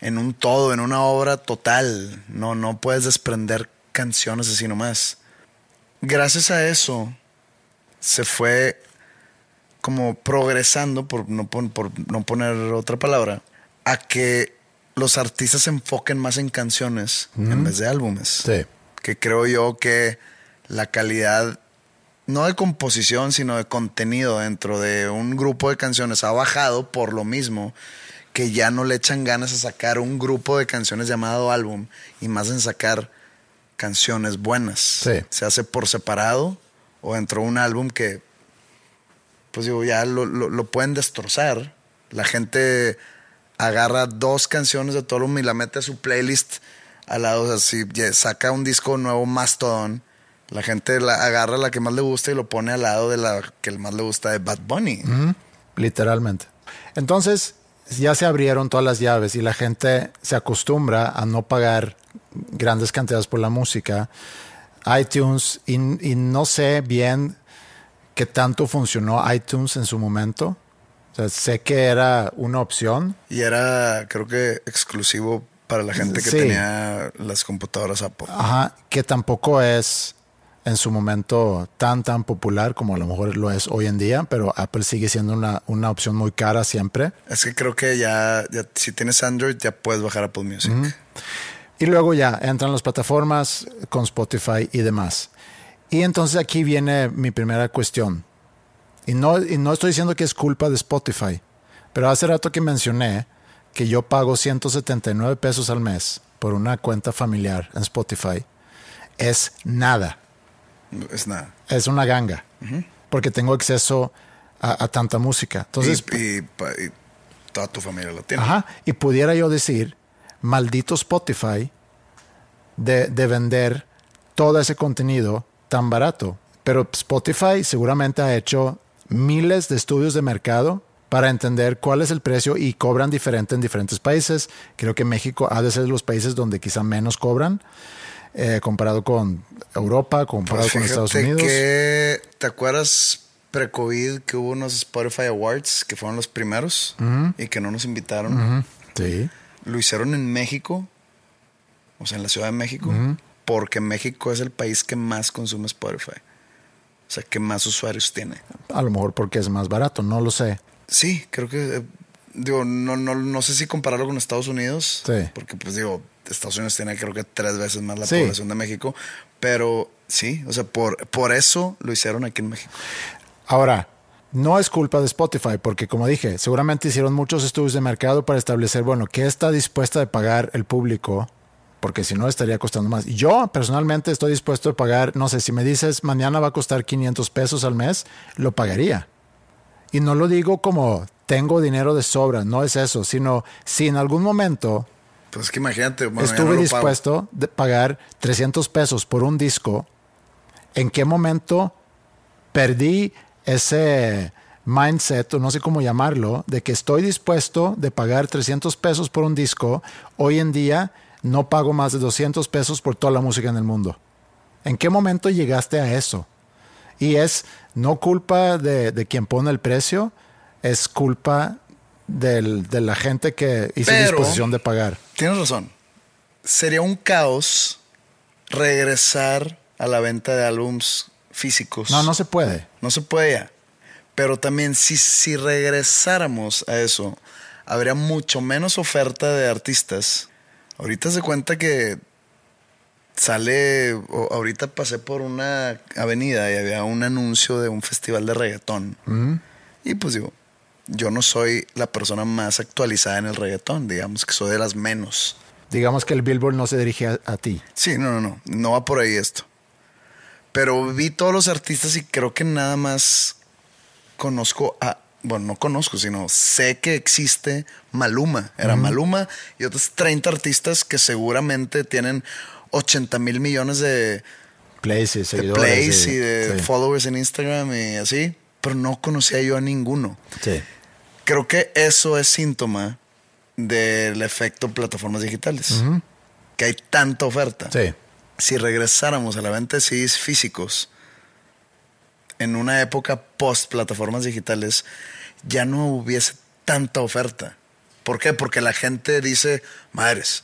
en un todo, en una obra total. No, no puedes desprender canciones así nomás. Gracias a eso se fue como progresando, por no, por no poner otra palabra, a que los artistas se enfoquen más en canciones en vez de álbumes Sí. que creo yo que la calidad, no de composición, sino de contenido dentro de un grupo de canciones ha bajado por lo mismo que ya no le echan ganas a sacar un grupo de canciones llamado álbum y más en sacar canciones buenas. Sí. Se hace por separado o dentro de un álbum que, pues digo, ya lo, lo- lo pueden destrozar. La gente agarra dos canciones de todo álbum y la mete a su playlist al lado. O sea, si saca un disco nuevo Mastodon, la gente la agarra la que más le gusta y lo pone al lado de la que más le gusta de Bad Bunny. Literalmente. Entonces, ya se abrieron todas las llaves y la gente se acostumbra a no pagar grandes cantidades por la música. iTunes, y, y no sé bien qué tanto funcionó iTunes en su momento. O sea, sé que era una opción. Y era, creo que, exclusivo para la gente que Sí. tenía las computadoras Apple. Ajá, que tampoco es en su momento tan, tan popular como a lo mejor lo es hoy en día, pero Apple sigue siendo una, una opción muy cara siempre. Es que creo que ya, ya si tienes Android, ya puedes bajar Apple Music. Y luego ya entran las plataformas con Spotify y demás. Y entonces aquí viene mi primera cuestión. Y no, y no estoy diciendo que es culpa de Spotify, pero hace rato que mencioné que yo pago 179 pesos al mes por una cuenta familiar en Spotify. Es nada. Es nada. Es una ganga. Porque tengo acceso a, a tanta música. Entonces, y, y pa- y toda tu familia lo tiene. Ajá. Y pudiera yo decir, maldito Spotify de, de vender todo ese contenido tan barato. Pero Spotify seguramente ha hecho miles de estudios de mercado para entender cuál es el precio y cobran diferente en diferentes países. Creo que México ha de ser los países donde quizá menos cobran eh, comparado con Europa, comparado Pues con Estados Unidos. que, ¿te acuerdas pre-COVID que hubo unos Spotify Awards que fueron los primeros y que no nos invitaron? Sí. Lo hicieron en México, o sea, en la Ciudad de México, porque México es el país que más consume Spotify. O sea, que más usuarios tiene. A lo mejor porque es más barato, no lo sé. Sí, creo que, eh, digo, no, no, no sé si compararlo con Estados Unidos, Sí. porque pues digo, Estados Unidos tiene creo que tres veces más la Sí. población de México, pero sí, o sea, por, por eso lo hicieron aquí en México. Ahora, no es culpa de Spotify, porque como dije, seguramente hicieron muchos estudios de mercado para establecer, bueno, qué está dispuesta a pagar el público, porque si no estaría costando más. Yo personalmente estoy dispuesto a pagar, no sé, si me dices mañana va a costar 500 pesos al mes, lo pagaría. Y no lo digo como tengo dinero de sobra, no es eso, sino si en algún momento Pues es que imagínate, bueno, estuve no dispuesto de pagar 300 pesos por un disco, ¿en qué momento perdí ese mindset, o no sé cómo llamarlo, de que estoy dispuesto de pagar 300 pesos por un disco? Hoy en día no pago más de 200 pesos por toda la música en el mundo. ¿En qué momento llegaste a eso? Y es no culpa de, de quien pone el precio, es culpa del- de la gente que hizo Pero- disposición de pagar. Tienes razón. Sería un caos regresar a la venta de álbums físicos. No, no se puede. No se puede ya. Pero también si, si regresáramos a eso, habría mucho menos oferta de artistas. Ahorita se cuenta que sale, ahorita pasé por una avenida y había un anuncio de un festival de reggaetón. Y pues digo, yo no soy la persona más actualizada en el reggaetón, digamos que soy de las menos. Digamos que el Billboard no se dirige a, a ti. Sí, no, no, no. No va por ahí esto. Pero vi todos los artistas y creo que nada más conozco a. Bueno, no conozco, sino sé que existe Maluma. Era Maluma y otros 30 artistas que seguramente tienen 80 mil millones de, Plays y de seguidores. plays y de sí. followers en Instagram y así. Pero no conocía yo a ninguno. Sí. Creo que eso es síntoma del efecto plataformas digitales. Que hay tanta oferta Sí. si regresáramos a la venta de CDs físicos en una época post plataformas digitales, ya no hubiese tanta oferta. ¿Por qué? Porque la gente dice, madres,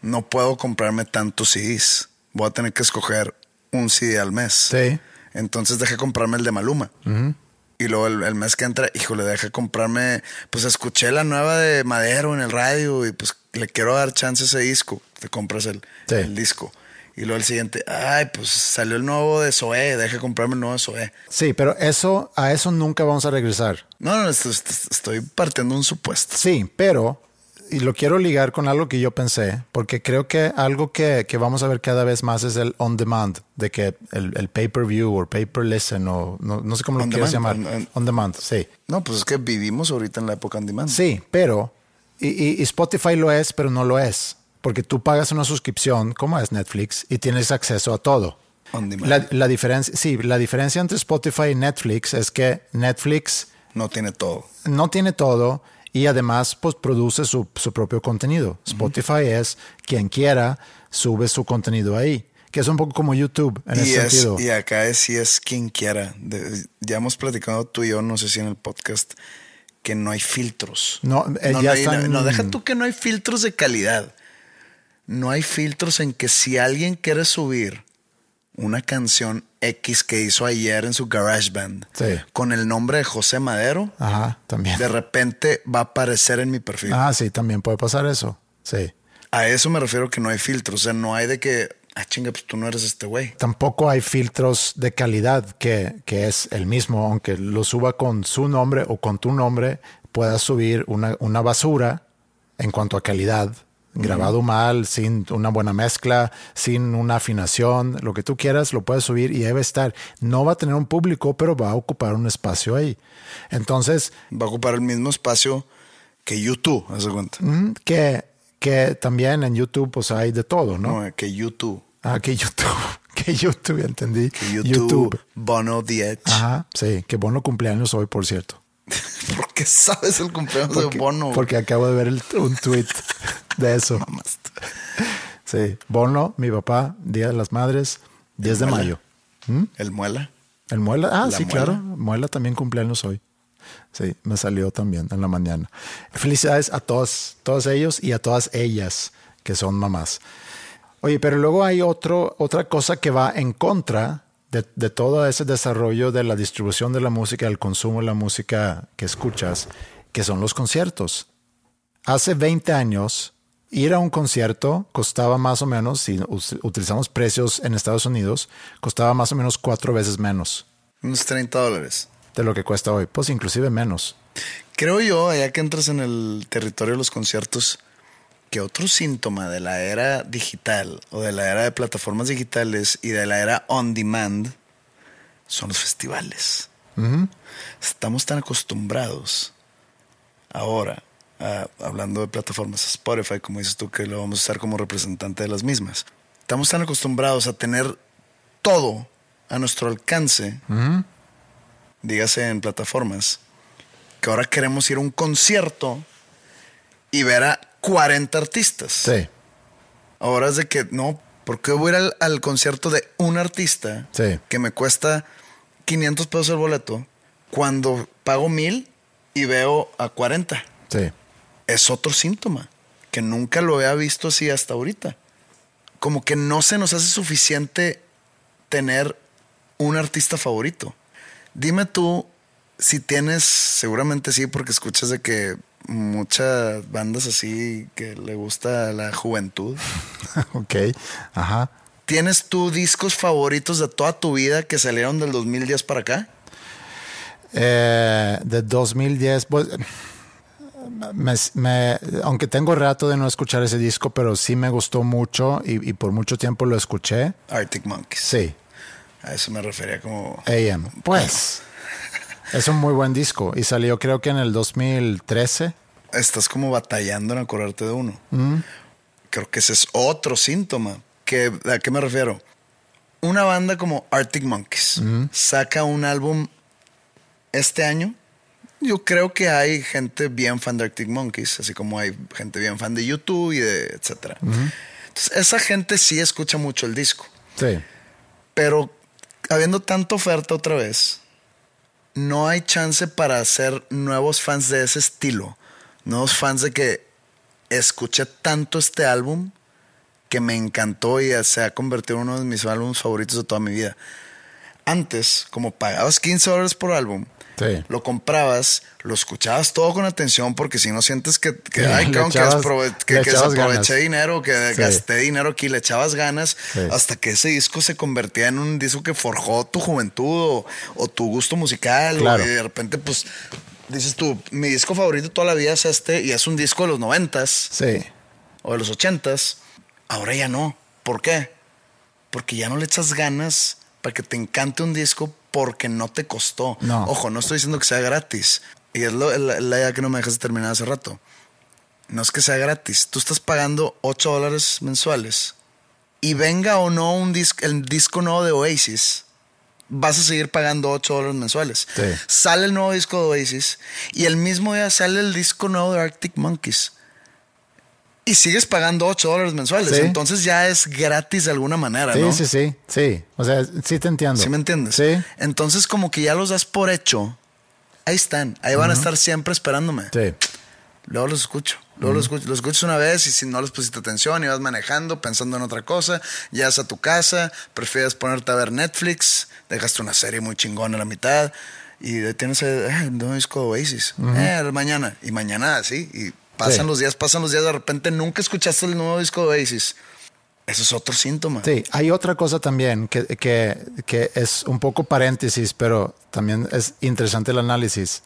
no puedo comprarme tantos CDs. Voy a tener que escoger un CD al mes. Sí. Entonces dejé comprarme el de Maluma. Y luego el, el mes que entra, híjole, dejé comprarme, pues escuché la nueva de Madero en el radio y pues le quiero dar chance a ese disco. Te compras el, Sí. el disco. Y luego el siguiente, ay, pues salió el nuevo de Zoé, deje comprarme el nuevo de Zoé. Sí, pero eso, a eso nunca vamos a regresar. No, no, esto- esto- estoy partiendo un supuesto. Sí, pero, y lo quiero ligar con algo que yo pensé, porque creo que algo que, que vamos a ver cada vez más es el on demand, de que el, el pay-per-view o pay-per listen o no, no sé cómo lo On quieras demand, llamar. on- demand, sí. No, pues es que vivimos ahorita en la época on demand. Sí, pero, y, y- y Spotify lo es, pero no lo es, porque tú pagas una suscripción, como es Netflix, y tienes acceso a todo. On demand. La, la diferencia, sí, la diferencia entre Spotify y Netflix es que Netflix No tiene todo. no tiene todo y además pues produce su, su propio contenido. Spotify es quien quiera sube su contenido ahí, que es un poco como YouTube en y, ese es, sentido. y acá es si es quien quiera. De- ya hemos platicado tú y yo, no sé si en el podcast, que no hay filtros. No, eh, no, ya no hay- están- no, deja tú que no hay filtros de calidad. No hay filtros en que si alguien quiere subir una canción X que hizo ayer en su GarageBand Sí. con el nombre de José Madero, Ajá, también. de repente va a aparecer en mi perfil. Ah, sí, también puede pasar eso. Sí. A eso me refiero que no hay filtros. O sea, no hay de que, ah, chinga, pues tú no eres este güey. Tampoco hay filtros de calidad que, que es el mismo, aunque lo suba con su nombre o con tu nombre, puedas subir una, una basura en cuanto a calidad, grabado mal, sin una buena mezcla, sin una afinación, lo que tú quieras, lo puedes subir y debe estar. No va a tener un público, pero va a ocupar un espacio ahí. Entonces, Va a ocupar el mismo espacio que YouTube, haz de cuenta. que, que también en YouTube pues hay de todo, ¿no? No, que YouTube. Ah, que YouTube, que YouTube, entendí. Que YouTube, Bono The Edge. Ajá, sí, qué bueno cumpleaños hoy, por cierto. ¿Por qué sabes el cumpleaños Porque, de Bono? porque acabo de ver el- un tweet de eso. Sí, Bono, mi papá, Día de las Madres, 10 de Muela. mayo. El muela. El Muela, ah, La sí, Muela. claro, Muela también cumpleaños hoy. Sí, me salió también en la mañana. Felicidades a todos, todos ellos y a todas ellas que son mamás. Oye, pero luego hay otro, otra cosa que va en contra de, de todo ese desarrollo de la distribución de la música, del consumo de la música que escuchas, que son los conciertos. Hace 20 años, ir a un concierto costaba más o menos, si utilizamos precios en Estados Unidos, costaba más o menos cuatro veces menos Unos 30 dólares. de lo que cuesta hoy, pues inclusive menos. Creo yo, allá que entras en el territorio de los conciertos, que otro síntoma de la era digital o de la era de plataformas digitales y de la era on demand son los festivales. Estamos tan acostumbrados ahora, a- hablando de plataformas Spotify, como dices tú, que lo vamos a usar como representante de las mismas. Estamos tan acostumbrados a tener todo a nuestro alcance, dígase en plataformas, que ahora queremos ir a un concierto y ver a 40 artistas. Sí, Ahora es de que no, ¿Por qué voy a ir al, al concierto de un artista Sí. que me cuesta 500 pesos el boleto cuando pago mil y veo a 40? Sí. Es otro síntoma que nunca lo había visto así hasta ahorita. Como que no se nos hace suficiente tener un artista favorito. Dime tú si tienes, seguramente sí, porque escuchas de que muchas bandas así que le gusta la juventud. ok. Ajá. ¿Tienes tú discos favoritos de toda tu vida que salieron del 2010 para acá? Eh, de 2010, pues, me- me- aunque tengo rato de no escuchar ese disco, pero sí me gustó mucho y, y por mucho tiempo lo escuché. Arctic Monkeys. Sí, A eso me refería como... AM. Pues, es un muy buen disco y salió creo que en el 2013. Estás como batallando en acordarte de uno. Creo que ese es otro síntoma. Que, ¿A qué me refiero? Una banda como Arctic Monkeys saca un álbum este año. Yo creo que hay gente bien fan de Arctic Monkeys, así como hay gente bien fan de YouTube y de etcétera. Entonces, esa gente sí escucha mucho el disco. Sí, Pero habiendo tanta oferta otra vez, no hay chance para hacer nuevos fans de ese estilo. Nuevos fans de que escuché tanto este álbum que me encantó y se ha convertido en uno de mis álbumes favoritos de toda mi vida. Antes, como pagabas 15 dólares por álbum, sí. lo comprabas, lo escuchabas todo con atención porque si no sientes que, que, Sí, ay, cabrón, que, echabas- que- que desaproveché ganas. dinero, que Sí. gasté dinero aquí, le echabas ganas hasta que ese disco se convertía en un disco que forjó tu juventud o, o tu gusto musical Claro. o, y de repente pues dices tú, mi disco favorito toda la vida es este y es un disco de los noventas o de los ochentas, ahora ya no. ¿Por qué? Porque ya no le echas ganas para que te encante un disco porque no te costó. No. Ojo, no estoy diciendo que sea gratis. Y es lo- la, la idea que no me dejas terminar hace rato. No es que sea gratis. Tú estás pagando 8 dólares mensuales. Y venga o no un disco, el disco nuevo de Oasis, vas a seguir pagando 8 dólares mensuales. Sí. Sale el nuevo disco de Oasis y el mismo día sale el disco nuevo de Arctic Monkeys. Y sigues pagando 8 dólares mensuales. Sí. Entonces ya es gratis de alguna manera, sí, ¿no? sí, sí, sí. O sea, sí te entiendo. ¿Sí me entiendes? Sí, Entonces como que ya los das por hecho. Ahí están. Ahí van a estar siempre esperándome. sí. Luego los escucho. Luego los escucho. Los escuchas una vez y si no les pusiste atención y vas manejando, pensando en otra cosa, llegas a tu casa, prefieres ponerte a ver Netflix, dejaste una serie muy chingona a la mitad y tienes el eh, nuevo disco Oasis. Eh, mañana. Y mañana así. Y pasan Sí. los días, pasan los días, de repente nunca escuchaste el nuevo disco de Oasis. Eso es otro síntoma. Sí, hay otra cosa también que, que, que es un poco paréntesis, pero también es interesante el análisis.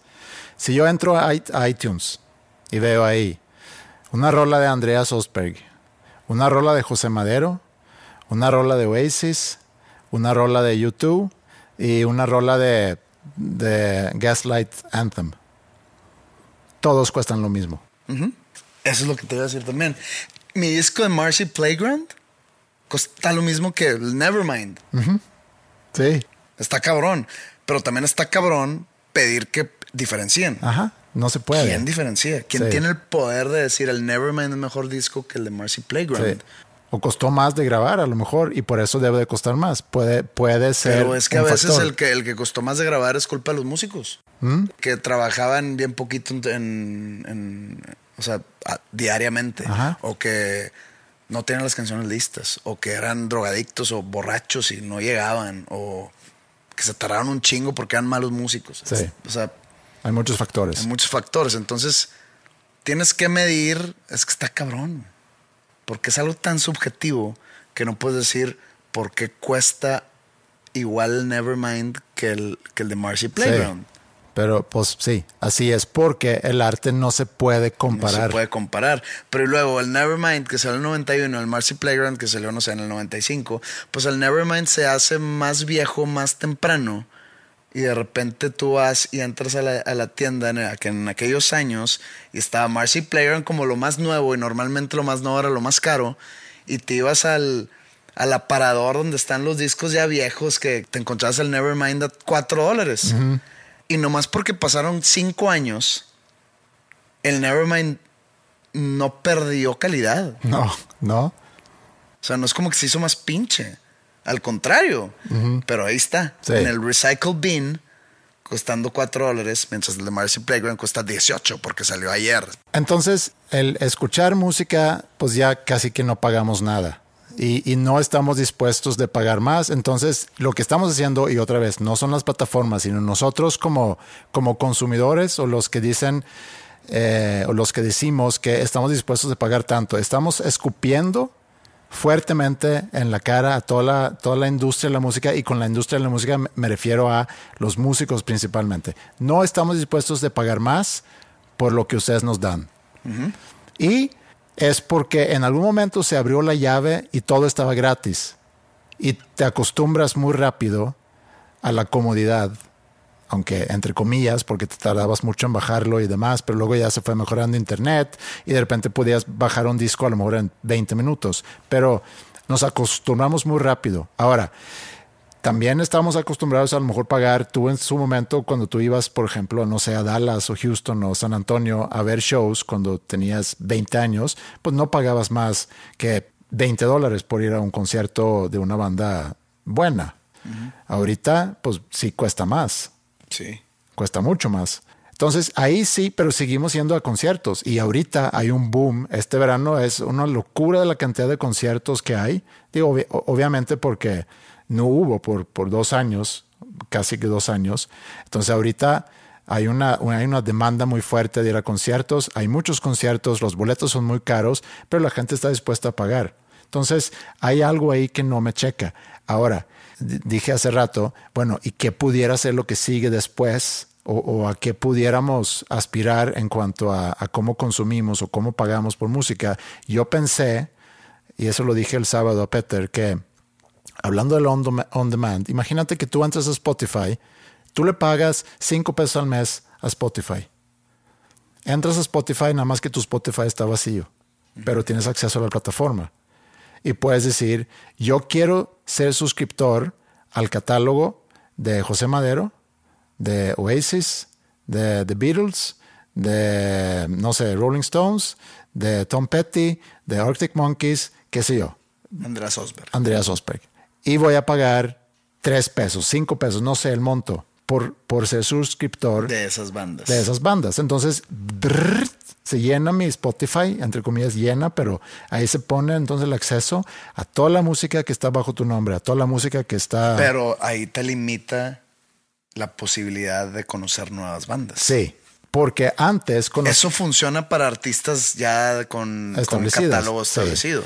Si yo entro a iTunes y veo ahí una rola de Andreas Osberg, una rola de José Madero, una rola de Oasis, una rola de YouTube y una rola de, de Gaslight Anthem. Todos cuestan lo mismo. Eso es lo que te iba a decir también. Mi disco de Marcy Playground cuesta lo mismo que el Nevermind. Sí, Está cabrón. Pero también está cabrón pedir que diferencien. ajá, no se puede. ¿Quién diferencia? ¿Quién Sí. tiene el poder de decir el Nevermind es mejor disco que el de Marcy Playground? Sí. O costó más de grabar a lo mejor y por eso debe de costar más. Puede, puede ser. Pero es que a veces factor. el que, el que costó más de grabar es culpa de los músicos. ¿Mm? Que trabajaban bien poquito en, en- en- o sea, a- diariamente. Ajá. O que no tenían las canciones listas. O que eran drogadictos o borrachos y no llegaban. O que se tardaron un chingo porque eran malos músicos. Sí. O sea, Hay muchos factores. hay muchos factores. Entonces, tienes que medir. Es que está cabrón. Porque es algo tan subjetivo que no puedes decir por qué cuesta igual el Nevermind que el, que el de Marcy Playground. Sí. Pero pues sí, así es porque el arte no se puede No comparar. se puede comparar. Pero luego el Nevermind que salió en el 91, el Marcy Playground que salió, no sé, en el 95, pues el Nevermind se hace más viejo más temprano. Y de repente tú vas y entras a la, a la tienda en, en aquellos años y estaba Marcy Playground como lo más nuevo y normalmente lo más nuevo era lo más caro. Y te ibas al, al aparador donde están los discos ya viejos que te encontrabas el Nevermind a 4 dólares. Y nomás porque pasaron 5 años, el Nevermind no perdió calidad. No, no. O sea, no es como que se hizo más pinche. Al contrario. Pero ahí está. Sí. En el recycle bin, costando 4 dólares, mientras el de Marcy Playground cuesta 18 porque salió ayer. Entonces, el escuchar música, pues ya casi que no pagamos nada. Y, y no estamos dispuestos de pagar más. Entonces, lo que estamos haciendo, y otra vez, no son las plataformas, sino nosotros como, como consumidores o los que dicen, eh, o los que decimos que estamos dispuestos de pagar tanto, estamos escupiendo fuertemente en la cara a toda la, toda la industria de la música y con la industria de la música me- refiero a los músicos principalmente. No estamos dispuestos de pagar más por lo que ustedes nos dan. Y es porque en algún momento se abrió la llave y todo estaba gratis. Y te acostumbras muy rápido a la comodidad, aunque entre comillas, porque te tardabas mucho en bajarlo y demás, pero luego ya se fue mejorando internet y de repente podías bajar un disco a lo mejor en 20 minutos, pero nos acostumbramos muy rápido. Ahora, también estamos acostumbrados a lo mejor pagar tú en su momento cuando tú ibas, por ejemplo, no sé, a Dallas o Houston o San Antonio a ver shows cuando tenías 20 años, pues no pagabas más que 20 dólares por ir a un concierto de una banda buena. Ahorita, pues sí cuesta más Sí. cuesta mucho más. Entonces ahí sí, pero seguimos yendo a conciertos y ahorita hay un boom. Este verano es una locura de la cantidad de conciertos que hay. Digo, obvi- obviamente porque no hubo por, por dos años, casi que dos años. Entonces ahorita hay una, una- hay una demanda muy fuerte de ir a conciertos. Hay muchos conciertos, los boletos son muy caros, pero la gente está dispuesta a pagar. Entonces hay algo ahí que no me checa. Ahora, dije hace rato, bueno, ¿y qué pudiera ser lo que sigue después? O, o a qué pudiéramos aspirar en cuanto a, a cómo consumimos o cómo pagamos por música. Yo pensé, y eso lo dije el sábado a Peter, que hablando del on, dem- on demand, imagínate que tú entras a Spotify, tú le pagas 5 pesos al mes a Spotify. Entras a Spotify, nada más que tu Spotify está vacío, pero tienes acceso a la plataforma. Y puedes decir, yo quiero ser suscriptor al catálogo de José Madero, de Oasis, de The Beatles, de, no sé, Rolling Stones, de Tom Petty, de Arctic Monkeys, qué sé yo. Andrés Osberg. Andreas Osberg. Y voy a pagar tres pesos, cinco pesos, no sé el monto, por, por ser suscriptor De esas bandas. de esas bandas. Entonces, se llena mi Spotify, entre comillas, llena, pero ahí se pone entonces el acceso a toda la música que está bajo tu nombre, a toda la música que está... Pero ahí te limita la posibilidad de conocer nuevas bandas. Sí, porque antes... cono- Eso funciona para artistas ya con, con catálogo sí. establecido.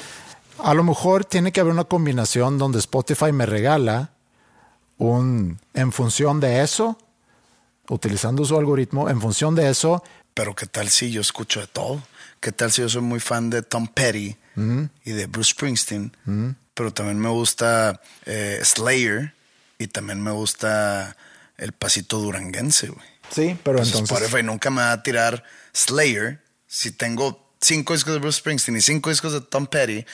A lo mejor tiene que haber una combinación donde Spotify me regala un, en función de eso, utilizando su algoritmo, en función de eso, Pero qué tal si yo escucho de todo? ¿Qué tal si yo soy muy fan de Tom Petty y de Bruce Springsteen? Pero también me gusta eh, Slayer y también me gusta el pasito duranguense, güey. sí, pero Pues entonces... Spotify nunca me va a tirar Slayer si tengo cinco discos de Bruce Springsteen y cinco discos de Tom Petty. Eh,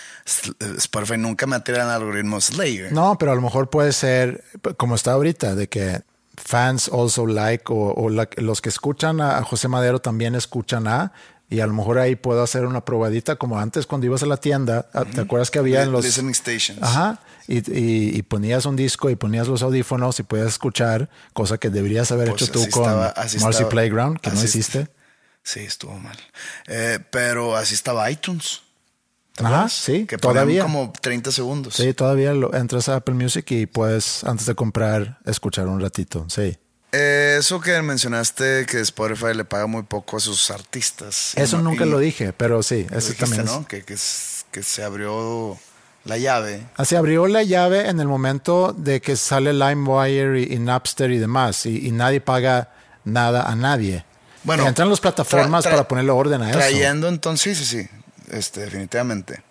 Spotify nunca me el algoritmo Slayer. No, pero a lo mejor puede ser como está ahorita, de que fans also like o, o la- los que escuchan a, José Madero también escuchan a y a lo mejor ahí puedo hacer una probadita como antes cuando ibas a la tienda. ah, ¿Te acuerdas que había en los Listening stations. Ajá. Y, y- y ponías un disco y ponías los audífonos y podías escuchar, cosa que deberías haber Pues hecho tú con estaba- Marcy estaba- Playground, que no hiciste. Sí, estuvo mal. Eh, pero así estaba iTunes. ¿Te Ajá, acuerdas? sí, Que todavía. como 30 segundos. Sí, todavía lo, entras a Apple Music y puedes, antes de comprar, escuchar un ratito. Sí. Eh, eso que mencionaste que Spotify le paga muy poco a sus artistas. Eso nunca y- lo dije, pero sí, dijiste, también es. ¿no? Que, que, se abrió la llave. Así abrió la llave en el momento de que sale LimeWire y, y Napster y demás, y, y nadie paga nada a nadie. Bueno, entran las plataformas para ponerle orden a eso. Trayendo entonces, sí, sí, sí, este, definitivamente.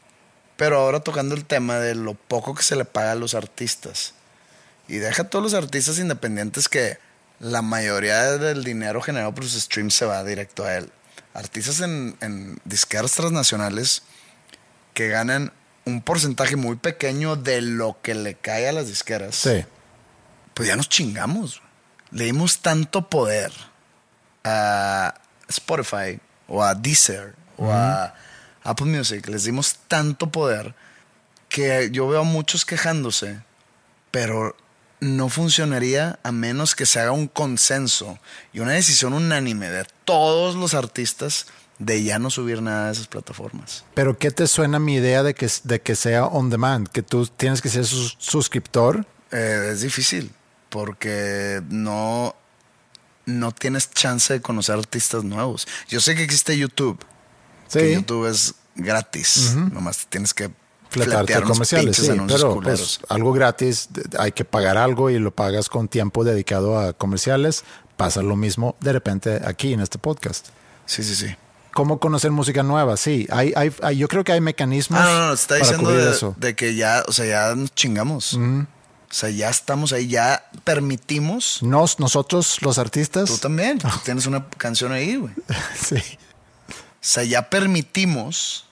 Pero ahora tocando el tema de lo poco que se le paga a los artistas. Y deja a todos los artistas independientes que la mayoría del dinero generado por sus streams se va directo a él. Artistas en, en disqueras transnacionales que ganan un porcentaje muy pequeño de lo que le cae a las disqueras. Sí. Pues ya nos chingamos. Le dimos tanto poder a Spotify o a Deezer o a Apple Music. Les dimos tanto poder que yo veo a muchos quejándose, pero no funcionaría a menos que se haga un consenso y una decisión unánime de todos los artistas de ya no subir nada de esas plataformas. Pero ¿qué te suena mi idea de que, de que sea on demand? Que tú tienes que ser sus- suscriptor. Eh, es difícil porque no, no tienes chance de conocer artistas nuevos. Yo sé que existe YouTube. Sí. Que YouTube es gratis. Nomás tienes que unos comerciales, sí, pero pues, algo gratis, hay que pagar algo y lo pagas con tiempo dedicado a comerciales. Pasa lo mismo de repente aquí en este podcast. Sí, sí, sí. ¿Cómo conocer música nueva? Sí, hay, hay, hay- yo creo que hay mecanismos Ah, no, no, está para diciendo de, eso. de que ya, o sea, ya nos chingamos. O sea, ya estamos ahí, ya permitimos. Nos, nosotros, los artistas, Tú también, tú tienes una canción ahí, güey. O sí. sea, ya permitimos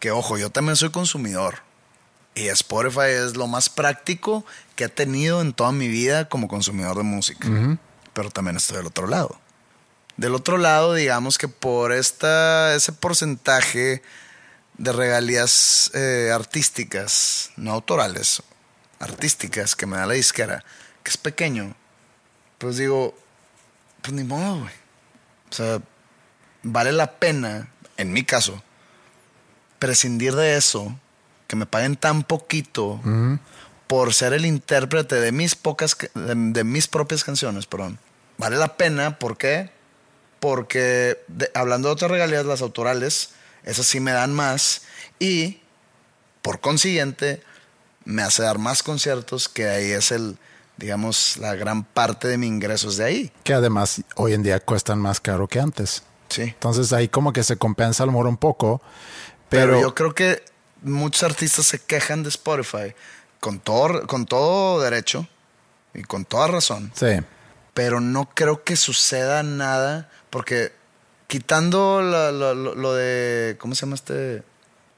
que, ojo, yo también soy consumidor. Y Spotify es lo más práctico que he tenido en toda mi vida como consumidor de música. Pero también estoy del otro lado. Del otro lado, digamos que por esta, ese porcentaje de regalías eh, artísticas, no autorales, artísticas que me da la disquera, que es pequeño, pues digo, pues ni modo, güey. O sea, vale la pena, en mi caso, prescindir de eso, que me paguen tan poquito por ser el intérprete de mis pocas, ca- de, de mis propias canciones, perdón. Vale la pena, ¿por qué? Porque de- hablando de otras regalías, las autorales, esas sí me dan más y por consiguiente me hace dar más conciertos que ahí es el, digamos, la gran parte de mi ingreso es de ahí. Que además hoy en día cuestan más caro que antes. Sí. Entonces ahí como que se compensa a lo mejor un poco. Pero, Pero, yo creo que muchos artistas se quejan de Spotify con todo, con todo derecho y con toda razón. sí. Pero no creo que suceda nada porque quitando la- la- lo, lo de, ¿cómo se llama este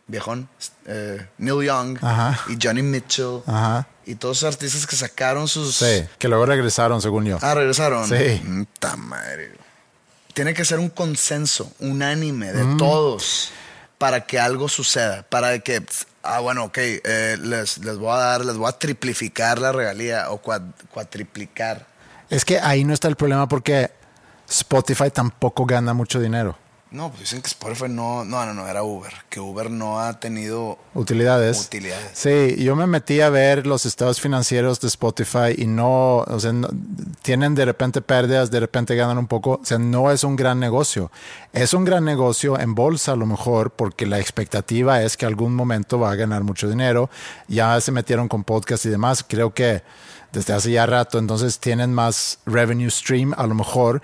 viejón? Eh, Neil Young Ajá. y Johnny Mitchell Ajá. y todos esos artistas que sacaron sus... Sí, que luego regresaron, según yo. Ah, regresaron. Sí. Puta madre. Tiene que ser un consenso unánime de todos para que algo suceda. Para que, ah, bueno, ok, eh, les, les voy a dar, les voy a triplificar la regalía o cua- cuatriplicar. Es que ahí no está el problema porque Spotify tampoco gana mucho dinero. No, pues dicen que Spotify no, no, no, no, era Uber. Que Uber no ha tenido Utilidades. utilidades. Sí, yo me metí a ver los estados financieros de Spotify y no, o sea, no- tienen de repente pérdidas, de repente ganan un poco, o sea, no es un gran negocio. Es un gran negocio en bolsa a lo mejor porque la expectativa es que algún momento va a ganar mucho dinero. Ya se metieron con podcast y demás, creo que desde hace ya rato, entonces tienen más revenue stream a lo mejor.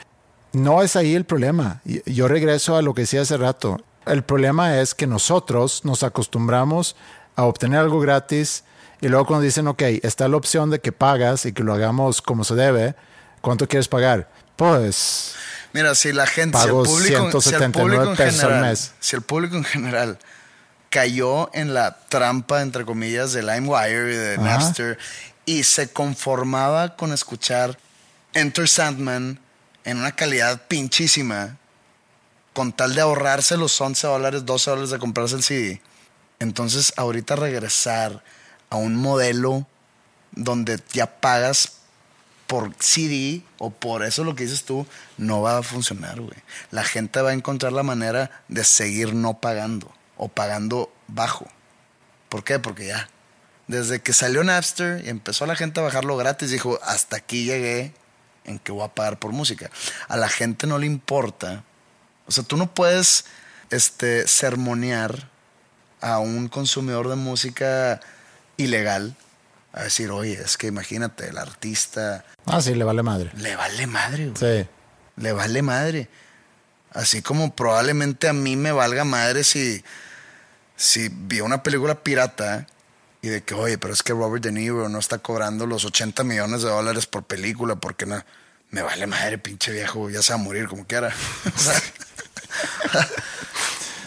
No es ahí el problema. Yo regreso a lo que decía hace rato. El problema es que nosotros nos acostumbramos a obtener algo gratis y luego cuando dicen, ok, está la opción de que pagas y que lo hagamos como se debe, ¿cuánto quieres pagar? Pues Mira, si la gente, si el público, si el 179 público en pesos al general, mes. si el público en general cayó en la trampa, entre comillas, de LimeWire y de Ajá. Napster y se conformaba con escuchar Enter Sandman en una calidad pinchísima, con tal de ahorrarse los 11 dólares, 12 dólares de comprarse el CD. Entonces, ahorita regresar a un modelo donde ya pagas por CD o por eso lo que dices tú, no va a funcionar, güey. La gente va a encontrar la manera de seguir no pagando o pagando bajo. ¿Por qué? Porque ya. Desde que salió Napster y empezó la gente a bajarlo gratis, dijo, hasta aquí llegué en que voy a pagar por música. A la gente no le importa. O sea, tú no puedes este, sermonear a un consumidor de música ilegal a decir, oye, es que imagínate, el artista Ah, sí, le vale madre. le vale madre, güey. Sí. Le vale madre. Así como probablemente a mí me valga madre si, si vi una película pirata y de que, oye, pero es que Robert De Niro no está cobrando los 80 millones de dólares por película porque no. Me vale madre, pinche viejo, ya se va a morir como quiera. O sea,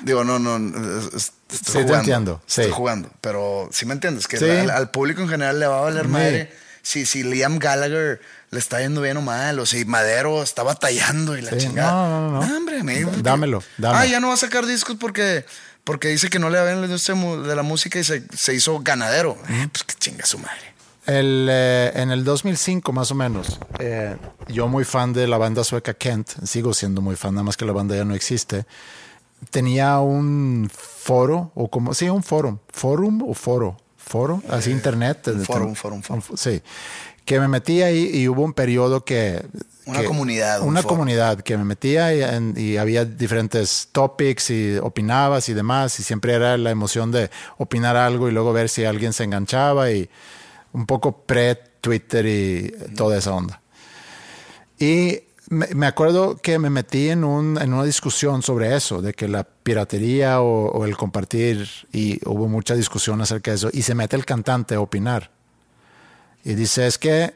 Digo, no, no, es- es- estoy Sí, te jugando. entiendo, Estoy sí. jugando, pero sí me entiendes, que al, al público en general le va a valer madre si, si Liam Gallagher le está yendo bien o mal, o si Madero está batallando y la chingada. no, no, no. hombre, a mí- Dámelo, dame. Ah, ya no va a sacar discos porque Porque dice que no le va bien la industria de la música y se, se hizo ganadero. Eh, pues que chinga su madre. El, eh, en el 2005 más o menos, eh, yo muy fan de la banda sueca Kent, sigo siendo muy fan, nada más que la banda ya no existe, tenía un foro, o como, sí, un foro, forum o foro, foro, así internet. Eh, un eh, foro, un foro, un foro. Sí, que me metí ahí y hubo un periodo que... Una que- comunidad, un Una foro. comunidad que me metía y, en- y había diferentes topics y opinabas y demás y siempre era la emoción de opinar algo y luego ver si alguien se enganchaba y un poco pre-Twitter y toda esa onda. Y me, me acuerdo que me metí en, un, en una discusión sobre eso, de que la piratería o, o el compartir, y hubo mucha discusión acerca de eso, y se mete el cantante a opinar. Y dice, es que,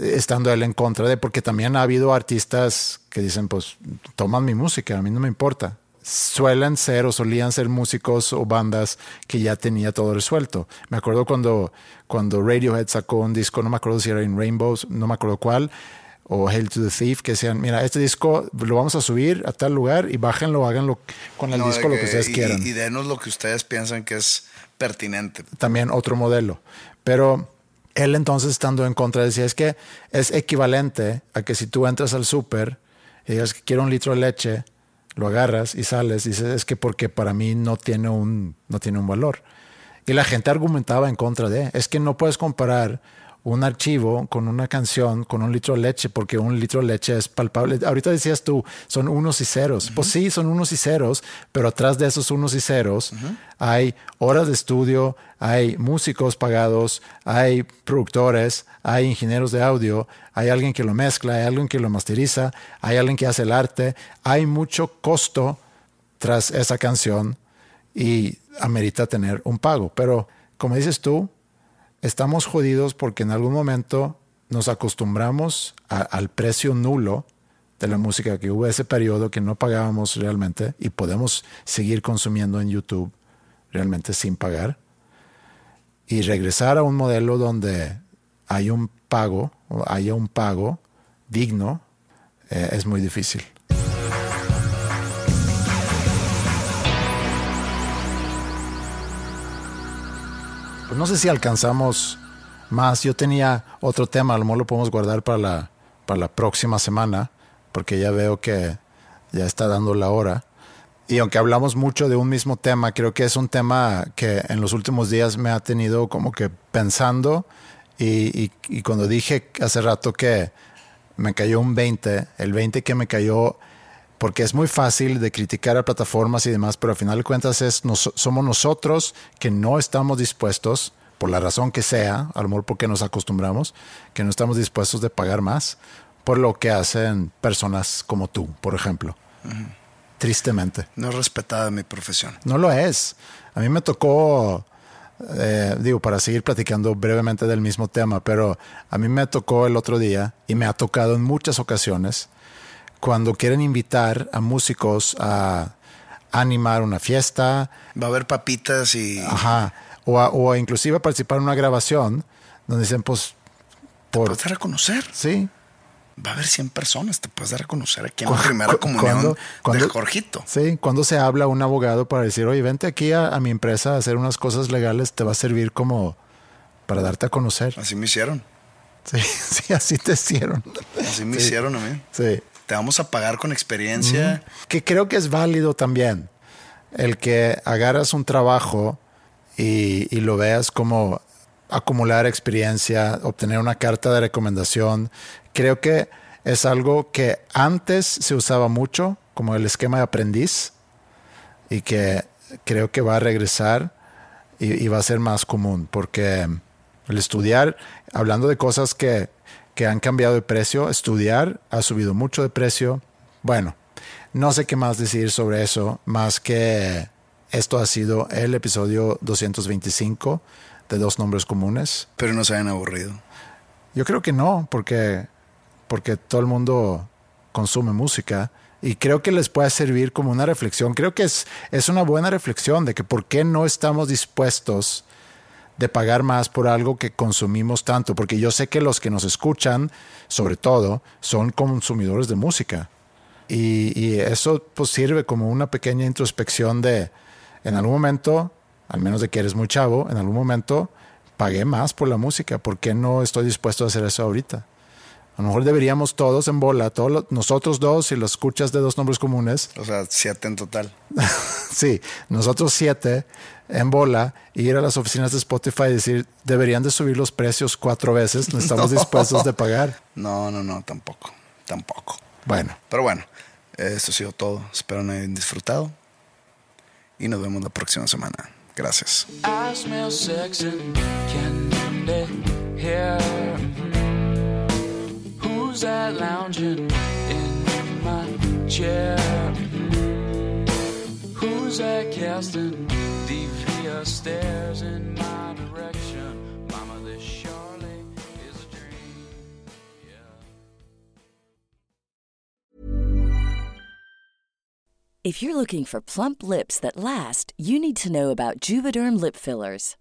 estando él en contra de, porque también ha habido artistas que dicen, pues, toman mi música, a mí no me importa. Suelen ser o solían ser músicos o bandas que ya tenía todo resuelto. Me acuerdo cuando, cuando Radiohead sacó un disco, no me acuerdo si era en Rainbows, no me acuerdo cuál, o Hail to the Thief, que decían, mira, este disco lo vamos a subir a tal lugar y bájenlo, háganlo con el No, disco lo que ustedes y- quieran Y, denos lo que ustedes piensan que es pertinente. también otro modelo. Pero él entonces estando en contra decía, es que es equivalente a que si tú entras al súper y digas que quiero un litro de leche, lo agarras y sales, dices, es que porque para mí no tiene un, no tiene un valor. Y la gente argumentaba en contra de, es que no puedes comparar un archivo con una canción, con un litro de leche, porque un litro de leche es palpable. Ahorita decías tú, son unos y ceros. Pues sí, son unos y ceros, pero atrás de esos unos y ceros hay horas de estudio, hay músicos pagados, hay productores, hay ingenieros de audio, hay alguien que lo mezcla, hay alguien que lo masteriza, hay alguien que hace el arte, hay mucho costo tras esa canción y amerita tener un pago. Pero como dices tú, estamos jodidos porque en algún momento nos acostumbramos al precio nulo de la música que hubo ese periodo que no pagábamos realmente y podemos seguir consumiendo en YouTube realmente sin pagar y regresar a un modelo donde hay un pago haya un pago digno eh, es muy difícil. Pues no sé si alcanzamos más. Yo tenía otro tema, a lo mejor lo podemos guardar para la, para la próxima semana, porque ya veo que ya está dando la hora. Y aunque hablamos mucho de un mismo tema, creo que es un tema que en los últimos días me ha tenido como que pensando. Y, cuando dije hace rato que me cayó un 20, el 20 que me cayó, porque es muy fácil de criticar a plataformas y demás, pero al final de cuentas es, nos- somos nosotros que no estamos dispuestos, por la razón que sea, a lo mejor porque nos acostumbramos, que no estamos dispuestos de pagar más por lo que hacen personas como tú, por ejemplo. Tristemente. No es respetada mi profesión. No lo es. A mí me tocó, eh, digo, para seguir platicando brevemente del mismo tema, pero a mí me tocó el otro día y me ha tocado en muchas ocasiones cuando quieren invitar a músicos a animar una fiesta, Va a haber papitas y ajá, o, a- o a inclusive a participar en una grabación donde dicen, pues, por, puedes dar a conocer. sí, Va a haber 100 personas, te puedes dar a conocer aquí en la primera comunión de Jorgito. Sí, cuando se habla a un abogado para decir, oye, vente aquí a, a mi empresa a hacer unas cosas legales, te va a servir como para darte a conocer. Así me hicieron. Sí, sí, así te hicieron. Así me Sí. hicieron a mí. Sí. Te vamos a pagar con experiencia. Que creo que es válido también el que agarras un trabajo y, y lo veas como acumular experiencia, obtener una carta de recomendación. Creo que es algo que antes se usaba mucho, como el esquema de aprendiz, y que creo que va a regresar y, y va a ser más común, porque el estudiar, hablando de cosas que, que han cambiado de precio, estudiar ha subido mucho de precio. Bueno, no sé qué más decir sobre eso, más que esto ha sido el episodio 225 de Dos Nombres Comunes. Pero no se hayan aburrido. Yo creo que no, porque, porque todo el mundo consume música y creo que les puede servir como una reflexión. Creo que es, es una buena reflexión de que por qué no estamos dispuestos de pagar más por algo que consumimos tanto, porque yo sé que los que nos escuchan, sobre todo, son consumidores de música. Y, y eso pues sirve como una pequeña introspección de, en algún momento, al menos de que eres muy chavo, en algún momento pagué más por la música. ¿Por qué no estoy dispuesto a hacer eso ahorita? A lo mejor deberíamos todos en bola, todos nosotros dos y los escuchas de dos nombres comunes. O sea, siete en total. sí, nosotros siete en bola, ir a las oficinas de Spotify y decir, deberían de subir los precios cuatro veces, no estamos dispuestos de pagar. No, no, no, tampoco, tampoco. Bueno. Pero bueno, esto ha sido todo. Espero que hayan disfrutado y nos vemos la próxima semana. Gracias. Who's that lounging in my chair? Who's that casting devious stares in my direction? Mama, this surely is a dream. Yeah. If you're looking for plump lips that last, you need to know about Juvederm lip fillers.